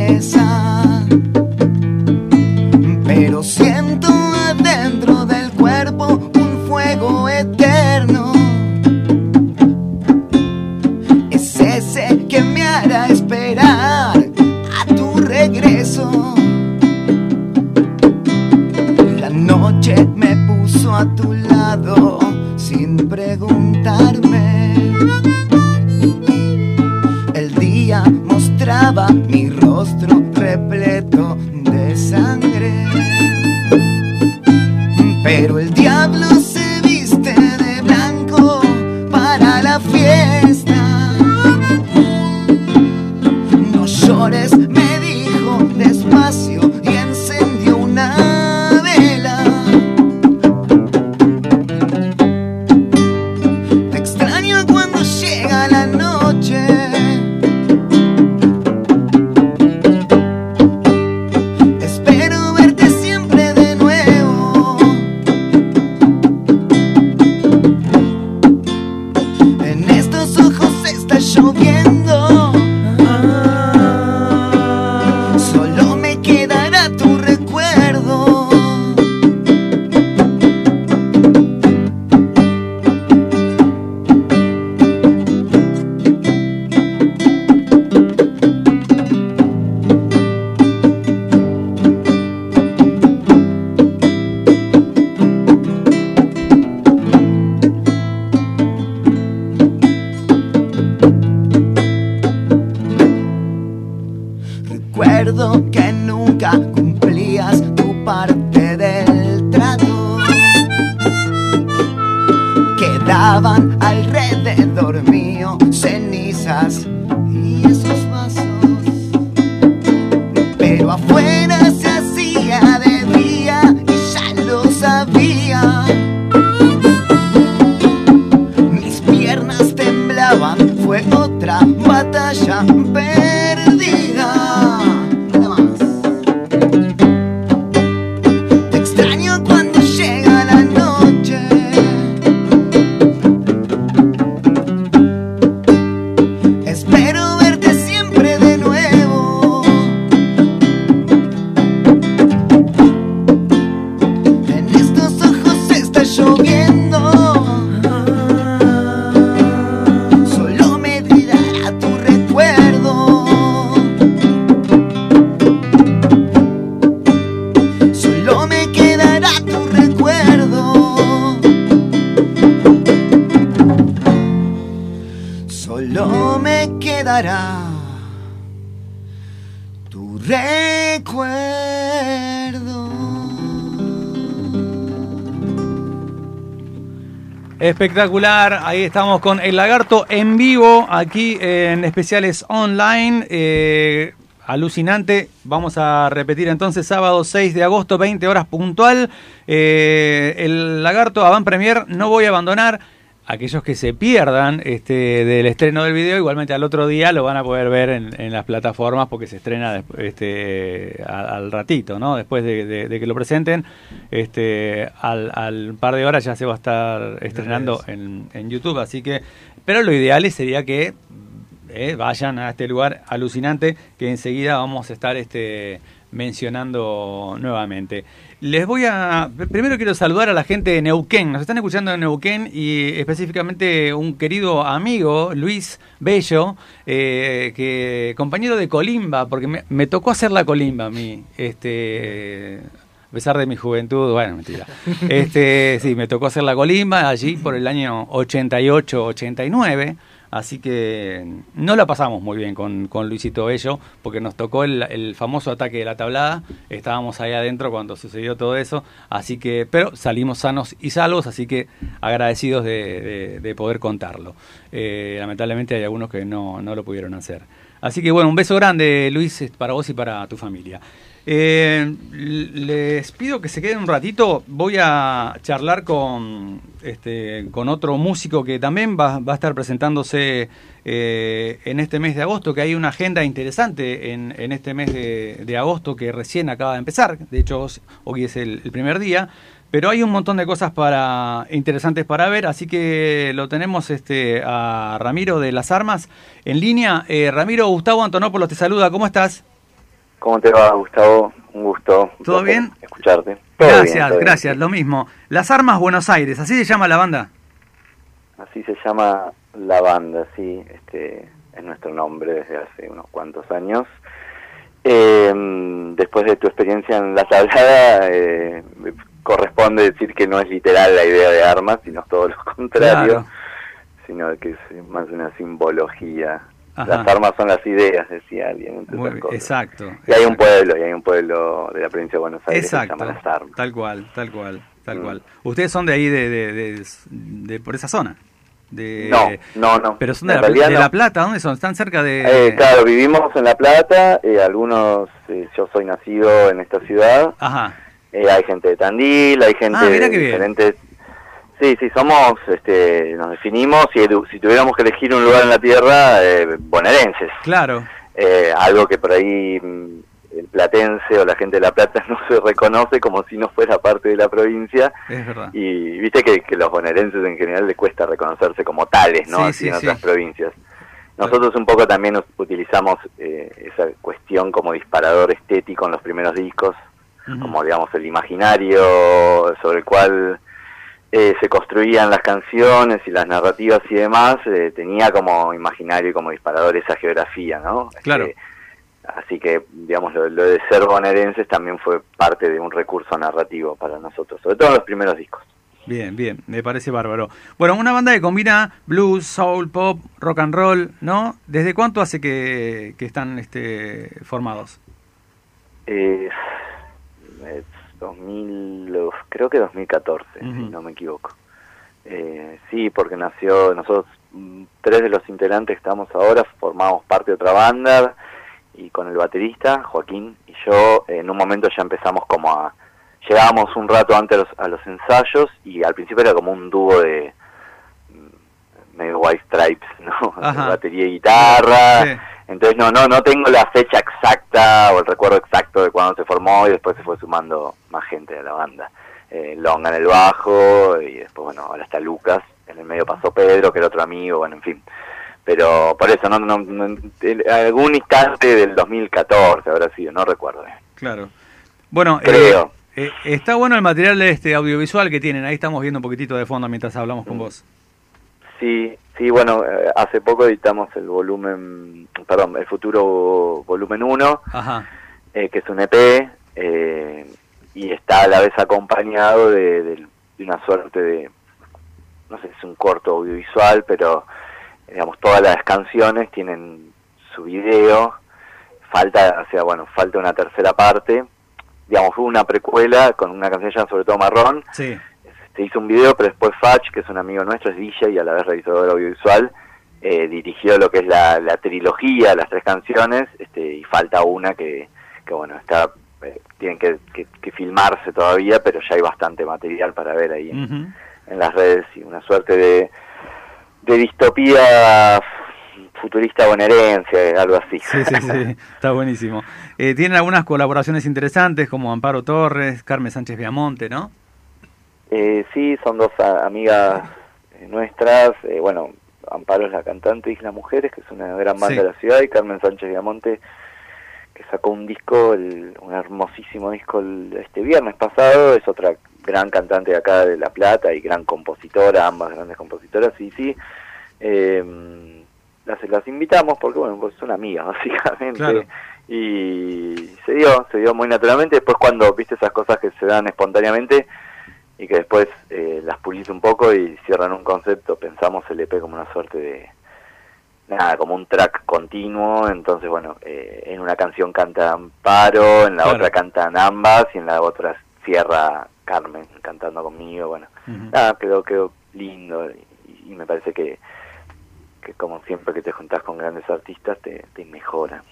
Espectacular, ahí estamos con El Lagarto en vivo, aquí en especiales online. eh, alucinante, vamos a repetir entonces sábado 6 de agosto, 20 horas puntual. Eh, el Lagarto Avant Premier, no voy a abandonar. Aquellos que se pierdan este, del estreno del video, igualmente al otro día lo van a poder ver en, en las plataformas porque se estrena este, al ratito, ¿no? Después de, de- de que lo presenten, este, al, al par de horas ya se va a estar estrenando en, en YouTube. Así que, pero lo ideal sería que eh, vayan a este lugar alucinante que enseguida vamos a estar este, mencionando nuevamente. Les voy a... Primero quiero saludar a la gente de Neuquén. Nos están escuchando en Neuquén y específicamente un querido amigo, Luis Bello, eh, que compañero de Colimba, porque me, me tocó hacer la Colimba a mí. Este, a pesar de mi juventud, bueno, mentira. (laughs) Este, sí, me tocó hacer la Colimba allí por el año 88-89. Así que no la pasamos muy bien con, con Luisito Bello, porque nos tocó el, famoso ataque de la tablada. Estábamos ahí adentro cuando sucedió todo eso. Así que, pero salimos sanos y salvos, así que agradecidos de, de- de poder contarlo. Eh, lamentablemente hay algunos que no, no lo pudieron hacer. Así que bueno, un beso grande, Luis, para vos y para tu familia. Eh, les pido que se queden un ratito. Voy a charlar con, este, con otro músico que también va, a estar presentándose eh, en este mes de agosto, que hay una agenda interesante en, este mes de, agosto que recién acaba de empezar. De hecho, hoy es el, el primer día. Pero hay un montón de cosas para interesantes para ver, así que lo tenemos este, a Ramiro de las Armas en línea. Eh, Ramiro, Gustavo Antonopoulos te saluda, ¿cómo estás? ¿Cómo te va, Gustavo? Un gusto. ¿Todo bien? Escucharte. Todo gracias, bien, todo bien. gracias, lo mismo. Las Armas Buenos Aires, ¿así se llama la banda? Así se llama la banda, sí. Este es nuestro nombre desde hace unos cuantos años. Eh, después de tu experiencia en la tablada, eh, corresponde decir que no es literal la idea de armas, sino todo lo contrario, Claro. sino que es más una simbología. Ajá. Las armas son las ideas, decía alguien. Muy exacto. Y hay un pueblo, y hay un pueblo de la provincia de Buenos Aires que se Exacto, llama Las Armas. tal cual, tal cual, tal Mm. cual. Ustedes son de ahí, de, de, de- de- por esa zona. De, No, no, no. Pero son de, la, realidad de no. La Plata, ¿dónde son? ¿Están cerca de...? Eh, claro, vivimos en La Plata, eh, algunos, eh, yo soy nacido en esta ciudad, Ajá. eh, hay gente de Tandil, hay gente Ah, de diferentes... Sí, sí, somos, este, nos definimos, si, si tuviéramos que elegir un lugar en la tierra, eh, bonaerenses. Claro. Eh, algo que por ahí mm, el platense o la gente de La Plata (laughs) no se reconoce como si no fuera parte de la provincia. Es verdad. Y viste que, que los bonaerenses en general les cuesta reconocerse como tales, ¿no? Sí, Así sí, en sí. otras provincias. Nosotros un poco también utilizamos eh, esa cuestión como disparador estético en los primeros discos, como digamos el imaginario sobre el cual eh, se construían las canciones y las narrativas y demás, eh, tenía como imaginario y como disparador esa geografía, ¿no? Claro. Eh, así que, digamos, lo, lo de ser bonaerenses también fue parte de un recurso narrativo para nosotros, sobre todo en los primeros discos. Bien, bien, me parece bárbaro. Bueno, una banda que combina blues, soul, pop, rock and roll, ¿no? ¿Desde cuánto hace que, que están este, formados? Eh, es 2000, uf, creo que 2014, si Ujú. no me equivoco. Eh, sí, porque nació, nosotros mm, tres de los integrantes que estamos ahora formamos parte de otra banda y con el baterista, Joaquín y yo, en un momento ya empezamos como a... Llegábamos un rato antes a los, a los ensayos y al principio era como un dúo de medio White Stripes, ¿no? (laughs) Batería y guitarra. Sí. Entonces no, no, no tengo la fecha exacta o el recuerdo exacto de cuando se formó y después se fue sumando más gente de la banda. Eh, Longa en el bajo y después, bueno, ahora está Lucas. En el medio pasó Pedro, que era otro amigo, bueno, en fin. Pero por eso, no, no, no- algún instante del 2014 habrá sido, no recuerdo. Claro. Bueno, Creo. eh, eh, está bueno el material este audiovisual que tienen. Ahí estamos viendo un poquitito de fondo mientras hablamos con vos. Sí, sí, bueno, eh, hace poco editamos el volumen, perdón, el futuro volumen 1, Ajá. eh, que es un EP, eh, y está a la vez acompañado de, de- de una suerte de, no sé si es un corto audiovisual, pero digamos, todas las canciones tienen su video, falta, o sea, bueno, falta una tercera parte, digamos, fue una precuela con una canción ya sobre todo marrón, Sí. Se hizo un video, pero después Fach, que es un amigo nuestro, es DJ y a la vez realizador audiovisual, eh, dirigió lo que es la, la trilogía, las tres canciones, este, y falta una que, que bueno, está eh, tienen que, que- que filmarse todavía, pero ya hay bastante material para ver ahí en las redes y una suerte de, de distopía futurista bonaerense, algo así. Sí, sí, sí, (laughs) está buenísimo. Eh, tienen algunas colaboraciones interesantes como Amparo Torres, Carmen Sánchez Viamonte, ¿no? Eh, sí, son dos a- amigas eh, nuestras. eh, bueno, Amparo es la cantante Isla Mujeres, que es una gran banda Sí. de la ciudad, y Carmen Sánchez Viamonte, que sacó un disco, el- un hermosísimo disco el- este viernes pasado. Es otra gran cantante de acá de La Plata y gran compositora, ambas grandes compositoras. Y sí, eh, las, las invitamos porque, bueno, pues son amigas, (laughs) básicamente. Claro. Y se dio, se dio muy naturalmente. Después, cuando viste esas cosas que se dan espontáneamente y que después eh, las pulís un poco y cierran un concepto, pensamos el EP como una suerte de. Nada, como un track continuo. Entonces, bueno, eh, en una canción canta Amparo, en la Claro. otra cantan ambas y en la otra cierra Carmen cantando conmigo. Bueno, Ujú. nada, quedó, quedó lindo y, y me parece que, que como siempre que te juntás con grandes artistas te, te mejora.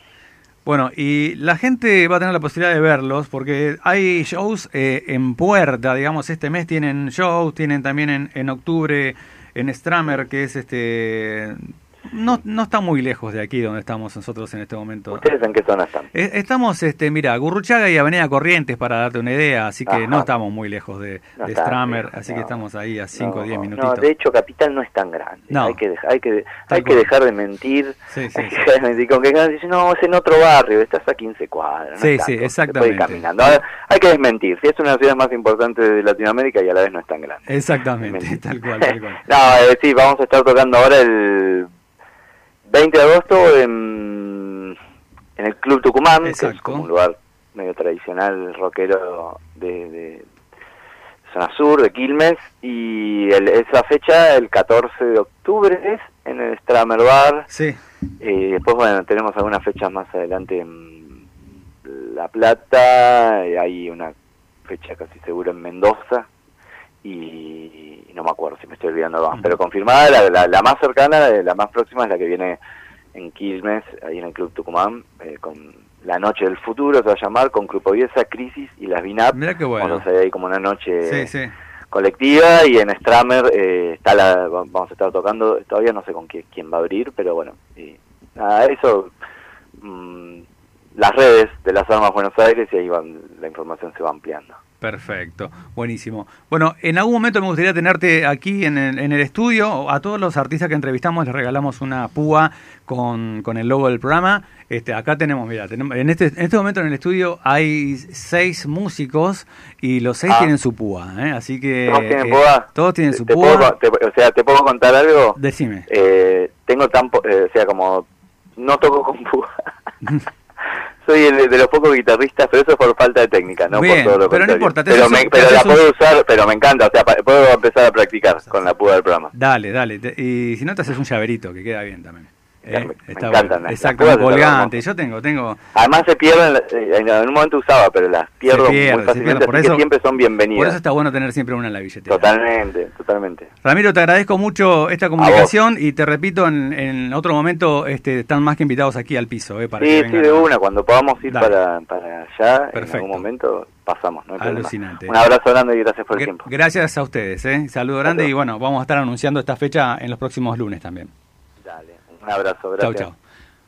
Bueno, y la gente va a tener la posibilidad de verlos porque hay shows eh, en puerta, digamos, este mes tienen shows, tienen también en, en octubre en Stramer, que es este... No, no está muy lejos de aquí donde estamos nosotros en este momento. ¿Ustedes en qué zona están? Eh, Estamos, este, mira, Gurruchaga y Avenida Corrientes para darte una idea, así que Ajá. no estamos muy lejos de, No de Stramer, lejos, así que estamos ahí a 5 o 10 No, minutitos. No, de hecho Capital no es tan grande. No. Hay que dejar, hay que, hay que dejar de mentir. Sí, sí, Hay (laughs) que sí. dejar de mentir. Con que ganas dicen, no, es en otro barrio, estás a 15 cuadras. Sí, sí, exactamente. ir caminando. Ahora, hay que desmentir. Si es una ciudades más importantes de Latinoamérica y a la vez no es tan grande. Exactamente, tal cual, tal cual. (laughs) No, eh, sí, vamos a estar tocando ahora el 20 de agosto en, en el Club Tucumán, que es como un lugar medio tradicional rockero de, de zona sur, de Quilmes, y el- esa fecha, el 14 de octubre, es en el Stramer Bar. Sí. Eh, después, bueno, tenemos algunas fechas más adelante en La Plata, eh, hay una fecha casi segura en Mendoza, y, y no me acuerdo si me estoy olvidando más, pero confirmada, la, la, la más cercana, la, la más próxima es la que viene en Quilmes, ahí en el Club Tucumán, eh, con la noche del futuro, se va a llamar, con Grupo Viesa, Crisis y las Binap. Mira qué bueno. Vamos a ahí como una noche Sí, sí. colectiva y en Stramer eh, está la, va- vamos a estar tocando, todavía no sé con qué, quién va a abrir, pero bueno, y nada, eso, mm, las redes de las Armas Buenos Aires y ahí van, la información se va ampliando. Perfecto, buenísimo. Bueno, en algún momento me gustaría tenerte aquí en el, en el estudio. A todos los artistas que entrevistamos les regalamos una púa con, con el logo del programa. Este, acá tenemos, mira, tenemos, en, este, en este momento en el estudio hay seis músicos y los seis Ah. tienen su púa. ¿eh? Así que ¿Todos tienen eh, púa? Todos tienen su ¿Te púa. puedo, te- o sea, ¿te puedo contar algo? Decime. Eh, tengo tan, eh, o sea, como no toco con púa. (laughs) Soy el de los pocos guitarristas, pero eso es por falta de técnica, no Bien, por todo lo pero no contrario. importa, te pero, haces me- pero la un- puedo usar, pero me encanta, o sea, puedo empezar a practicar con la púa del programa. Dale, dale. y si no, te haces un llaverito, que queda bien también. ¿Eh? me Está encantan las- Exacto, un colgante. Yo tengo, tengo. Además se pierden, eh, en algún momento usaba, pero las pierdo pierde, muy fácilmente. Por así que eso, siempre son bienvenidas. por eso está bueno tener siempre una en la billetera. Totalmente, totalmente. Ramiro, te agradezco mucho esta comunicación y te repito, en, en otro momento este, están más que invitados aquí al piso. Eh, para Sí, que sí, de una, cuando podamos ir Dale. para, para allá, Perfecto. en algún momento pasamos, no. Alucinante. Un abrazo grande y gracias por el tiempo. Gracias a ustedes, ¿eh? saludo grande y bueno, vamos a estar anunciando esta fecha en los próximos lunes también. Un abrazo, Chau, gracias. chau.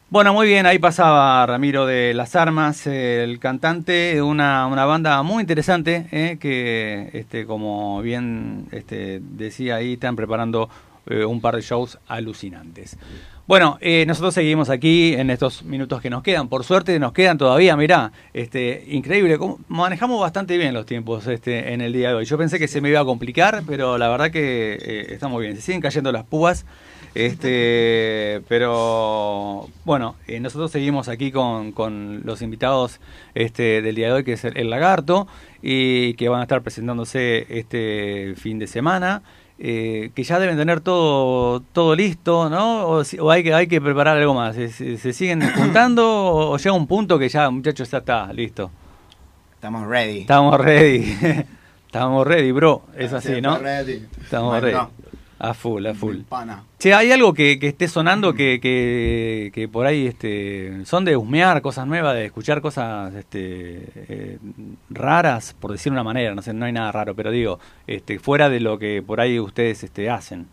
Bueno, muy bien, ahí pasaba Ramiro de las Armas, el cantante de una, una banda muy interesante, eh, que este, como bien este, decía ahí, están preparando eh, un par de shows alucinantes. Bueno, eh, nosotros seguimos aquí en estos minutos que nos quedan. Por suerte nos quedan todavía, mirá, este, increíble, cómo- manejamos bastante bien los tiempos este, en el día de hoy. Yo pensé que se me iba a complicar, pero la verdad que está muy bien. Se siguen cayendo las púas. Este, pero bueno, eh, nosotros seguimos aquí con, con los invitados este, del día de hoy, que es el, el Lagarto, y que van a estar presentándose este fin de semana. eh, que ya deben tener todo todo listo, ¿no? O, hay que hay que preparar algo más. ¿Se, se- siguen (coughs) juntando o, o llega un punto que ya, muchachos, ya está listo? Estamos ready. Estamos ready. (laughs) Estamos ready, bro. Es así, Sí, ¿no? ready. Estamos Bueno, ready. no. A full, a full. Pana. Che, ¿hay algo que, que esté sonando que, que, que por ahí este, son de husmear cosas nuevas, de escuchar cosas este, eh, raras, por decir una manera? No sé, no hay nada raro, pero digo, este, fuera de lo que por ahí ustedes este, hacen.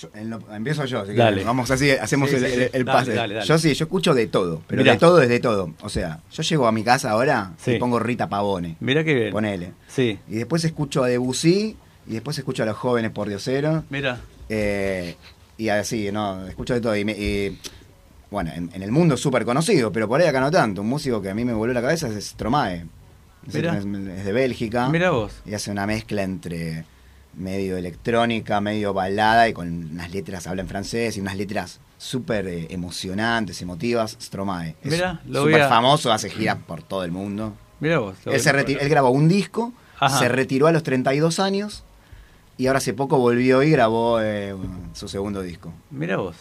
Yo- en lo- empiezo yo, Dale. querés. Vamos así, hacemos Sí, el, sí, el- sí. el Dale, pase. dale, dale. Yo sí, yo escucho de todo, pero Mirá. de todo es de todo. O sea, yo llego a mi casa ahora Sí. y pongo Rita Pavone. Mira qué bien. Ponele. Sí. Y después escucho a Debussy y después escucho a los jóvenes por Diosero. Mira. Eh, y así, no, escucho de todo. Y, me- y, bueno, en, en el mundo es súper conocido, pero por ahí acá no tanto. Un músico que a mí me volvió la cabeza es Stromae. Es, es- de Bélgica. Mirá vos. Y hace una mezcla entre medio electrónica, medio balada y con unas letras, habla en francés y unas letras súper eh, emocionantes, emotivas. Stromae. Es súper a- famoso, hace giras por todo el mundo. Mira vos. Él, se retiró- él grabó un disco, Ajá. se retiró a los 32 años y ahora hace poco volvió y grabó eh, su segundo disco. Mira vos.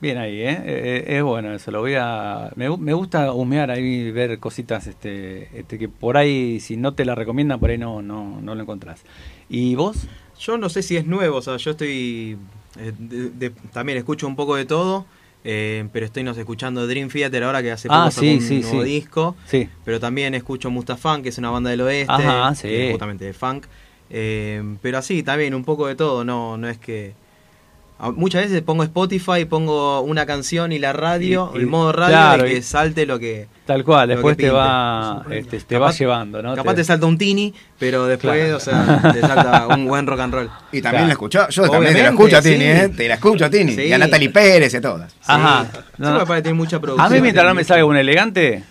Bien ahí, ¿eh? Eh, eh, Es bueno eso, lo voy a... Me, gu- me gusta humear ahí, ver cositas este, este, que por ahí, si no te la recomiendan, por ahí no, no, no lo encontrás. ¿Y vos? Yo no sé si es nuevo, o sea, yo estoy. de- de- también escucho un poco de todo, eh, pero estoy no sé, escuchando Dream Theater ahora que hace poco Ah, sacó sí, un sí, nuevo sí. disco. Sí. Pero también escucho Mustafán, que es una banda del oeste, Ajá, justamente de funk. Eh, pero así, también un poco de todo, no, no es que. a- Muchas veces pongo Spotify, pongo una canción y la radio, Y- y- el modo radio, claro, y que salte lo que. Tal cual, después te va, este, te va Capaz- llevando, ¿no? Capaz te salta un tini, pero después, Claro. o sea, te salta un buen rock and roll. Y también la escuchó, yo también te la escucho a sí. Tini, ¿eh? Te la escucho a Tini. Sí. Y a Natalie Pérez y a todas. Ajá. Sí, No, me parece que tiene mucha A producción. mí mientras no me salga un elegante,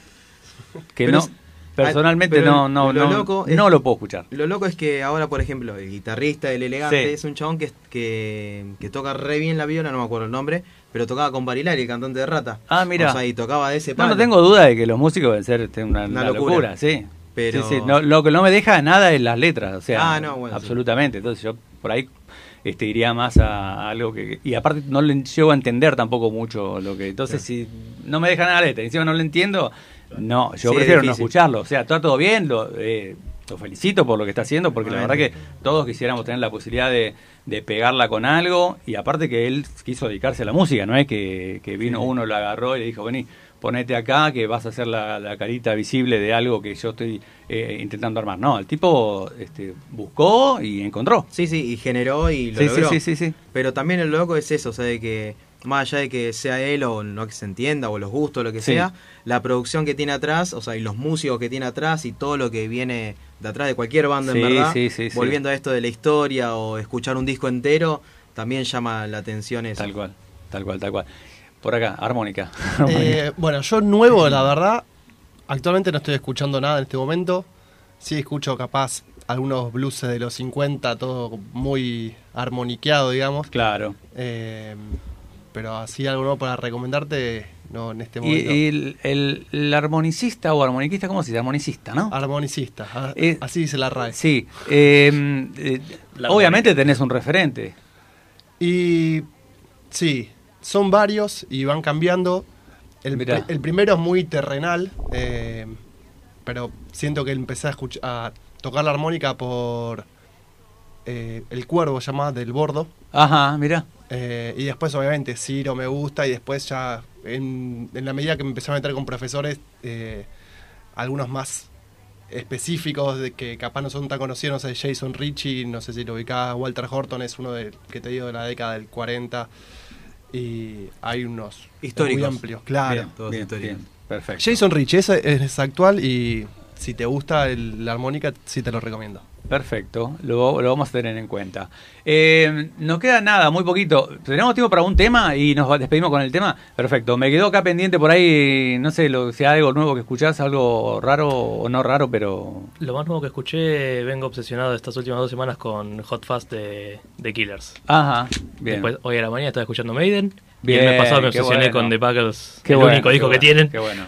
que Pero no, es- personalmente pero no, no, lo no, loco es- no lo puedo escuchar. Lo loco es que ahora, por ejemplo, el guitarrista del Elegante Sí. es un chabón que, que, que toca re bien la viola, no me acuerdo el nombre, pero tocaba con Barilari, el cantante de Rata. Ah, mira. O sea, y tocaba de ese No, palo. no tengo duda de que los músicos deben ser este, una, Una una locura. locura. sí. Pero- Sí, sí, no, lo que no me deja nada es las letras, o sea, Ah, no, bueno, absolutamente. Entonces yo por ahí este, iría más a algo que... Y aparte no le llego a entender tampoco mucho lo que... Entonces si no me deja nada la letra encima no lo entiendo, no, yo Sí, es prefiero no escucharlo. O sea, está todo bien, lo, eh, lo felicito por lo que está haciendo, porque la verdad que todos quisiéramos tener la posibilidad de, de pegarla con algo y aparte que él quiso dedicarse a la música, no es que, que vino Sí. uno, lo agarró y le dijo, vení, ponete acá que vas a hacer la, la carita visible de algo que yo estoy eh, intentando armar. No, el tipo este, buscó y encontró. Sí, sí, y generó y lo Sí, sí, logró. sí, sí, sí. Pero también lo loco es eso, o sea, de que más allá de que sea él o no que se entienda, o los gustos, lo que Sí. sea, la producción que tiene atrás, o sea, y los músicos que tiene atrás y todo lo que viene de atrás de cualquier banda, Sí, en verdad, sí, sí, sí. volviendo a esto de la historia o escuchar un disco entero, también llama la atención eso. Tal cual, tal cual, tal cual. Por acá, armónica. (laughs) Eh, bueno, yo nuevo, la verdad, actualmente no estoy escuchando nada en este momento. Sí escucho capaz algunos blues de los 50, todo muy armoniqueado, digamos. Claro. Eh, pero así algo nuevo para recomendarte, no en este momento. y el, el- el armonicista o armoniquista, ¿cómo se dice? Armonicista, ¿no? Armonicista, Eh, así dice la RAE. Sí. eh, eh, La obviamente tenés un referente. Y sí, son varios y van cambiando. El, el primero es muy terrenal, eh, pero siento que empecé a, escuch- a tocar la armónica por eh, El Cuervo, llamada Del Bordo. Ajá, mira. Eh, y después, obviamente, Ciro me gusta. Y después, ya en, en la medida que me empecé a meter con profesores, eh, algunos más específicos de que capaz no son tan conocidos, no sé, Jason Ritchie, no sé si lo ubicás, Walter Horton es uno de, que te digo de la década del 40. Y hay unos Históricos. muy amplios, claro. Bien, todos históricos. Perfecto. Jason Ritchie, ese es actual y si te gusta el- la armónica, sí te lo recomiendo. Perfecto, lo, lo vamos a tener en cuenta. Eh, nos queda nada, muy poquito. ¿Tenemos tiempo para un tema y nos despedimos con el tema? Perfecto, me quedó acá pendiente por ahí, no sé lo, si hay algo nuevo que escuchás, algo raro o no raro, pero... Lo más nuevo que escuché, vengo obsesionado estas últimas dos semanas con Hot Fast de, de Killers. Ajá, bien. Después, hoy a la mañana estaba escuchando Maiden. Bien, y el mes pasado me obsesioné bueno. con The Buggles, Qué el bueno, único disco que tienen. Qué bueno.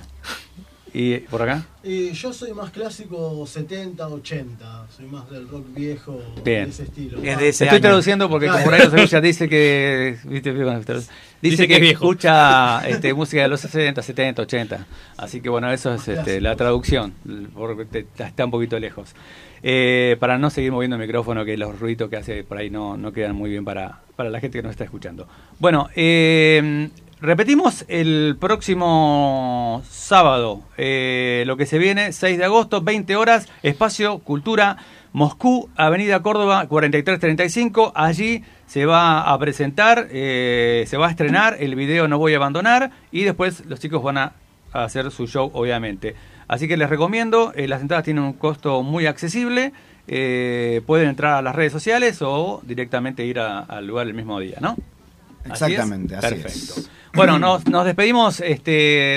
¿Y por acá? Y yo soy más clásico 70, 80. Soy más del rock viejo, Bien. de ese estilo. Estoy traduciendo porque como por ahí los escucha, dice que viste, dice, Dice que que, es viejo. escucha este, música de los 60, 70, 80. Así que bueno, eso es este, la traducción, porque te- está un poquito lejos. Eh, para no seguir moviendo el micrófono, que los ruidos que hace por ahí no, no quedan muy bien para, para la gente que nos está escuchando. Bueno, eh, repetimos el próximo sábado, eh, lo que se viene, 6 de agosto, 20 horas, Espacio Cultura Moscú, Avenida Córdoba 4335. Allí se va a presentar, eh, se va a estrenar el video No Voy a Abandonar y después los chicos van a hacer su show, obviamente. Así que les recomiendo, eh, las entradas tienen un costo muy accesible, eh, pueden entrar a las redes sociales o directamente ir al lugar el mismo día, ¿no? ¿Así es? Exactamente, así Perfecto. es. Bueno, nos, nos despedimos este,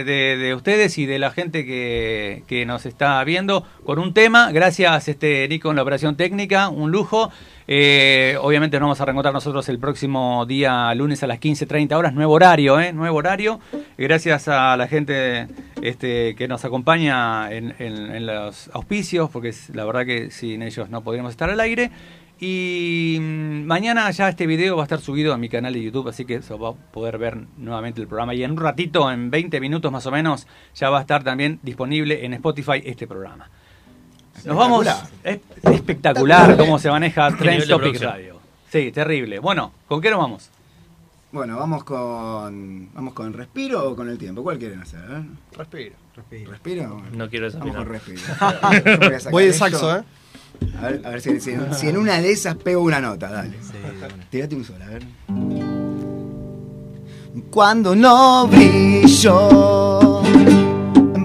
de, de ustedes y de la gente que, que nos está viendo con un tema. Gracias, este, Nico, en la operación técnica, un lujo. Eh, obviamente nos vamos a reencontrar nosotros el próximo día, lunes a las 15.30 horas, nuevo horario, ¿eh? Nuevo horario. Gracias a la gente este, que nos acompaña en, en- en los auspicios, porque la verdad que sin ellos no podríamos estar al aire. Y mm, mañana ya este video va a estar subido a mi canal de YouTube, así que se va a poder ver nuevamente el programa. Y en un ratito, en 20 minutos más o menos, ya va a estar también disponible en Spotify este programa. Nos vamos. Es espectacular cómo se maneja Trend Topic. Radio. Sí, terrible. Bueno, ¿con qué nos vamos? Bueno, vamos con. ¿Vamos con respiro o con el tiempo? ¿Cuál quieren hacer? eh? Respiro. Respiro. ¿Respiro? Bueno, No quiero Vamos desafinar. con respiro. Voy a sacar Voy de esto. saxo, ¿eh? A ver, a ver si, si- si en una de esas pego una nota, dale. Tírate un solo, a ver. Cuando no brillo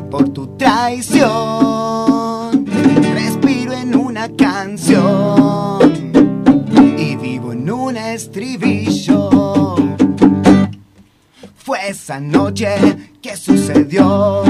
por tu traición, respiro en una canción y vivo en un estribillo. Fue esa noche que sucedió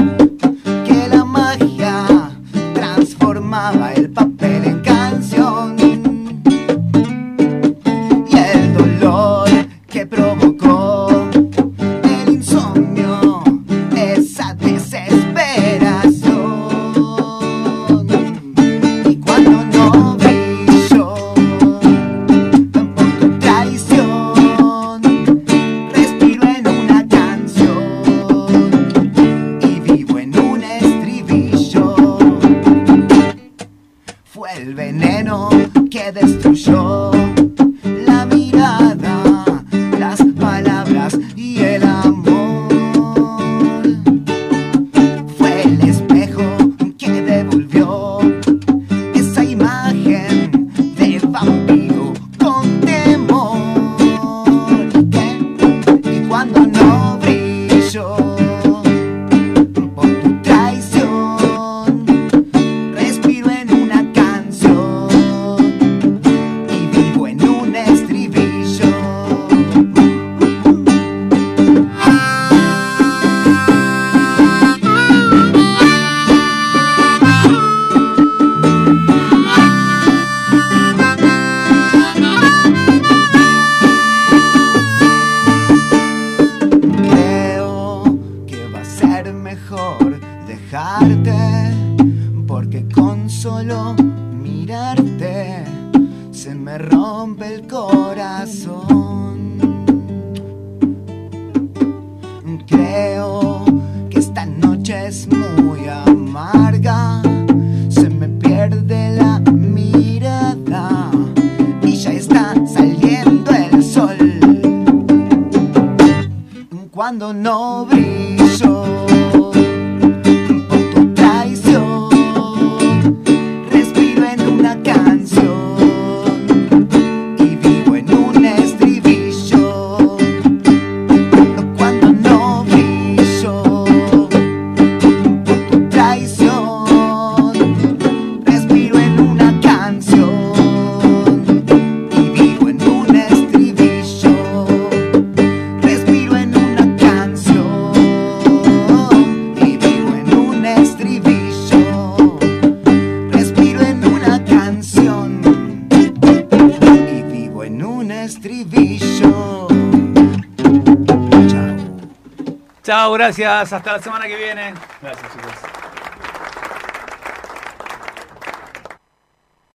gracias. Hasta la semana que viene.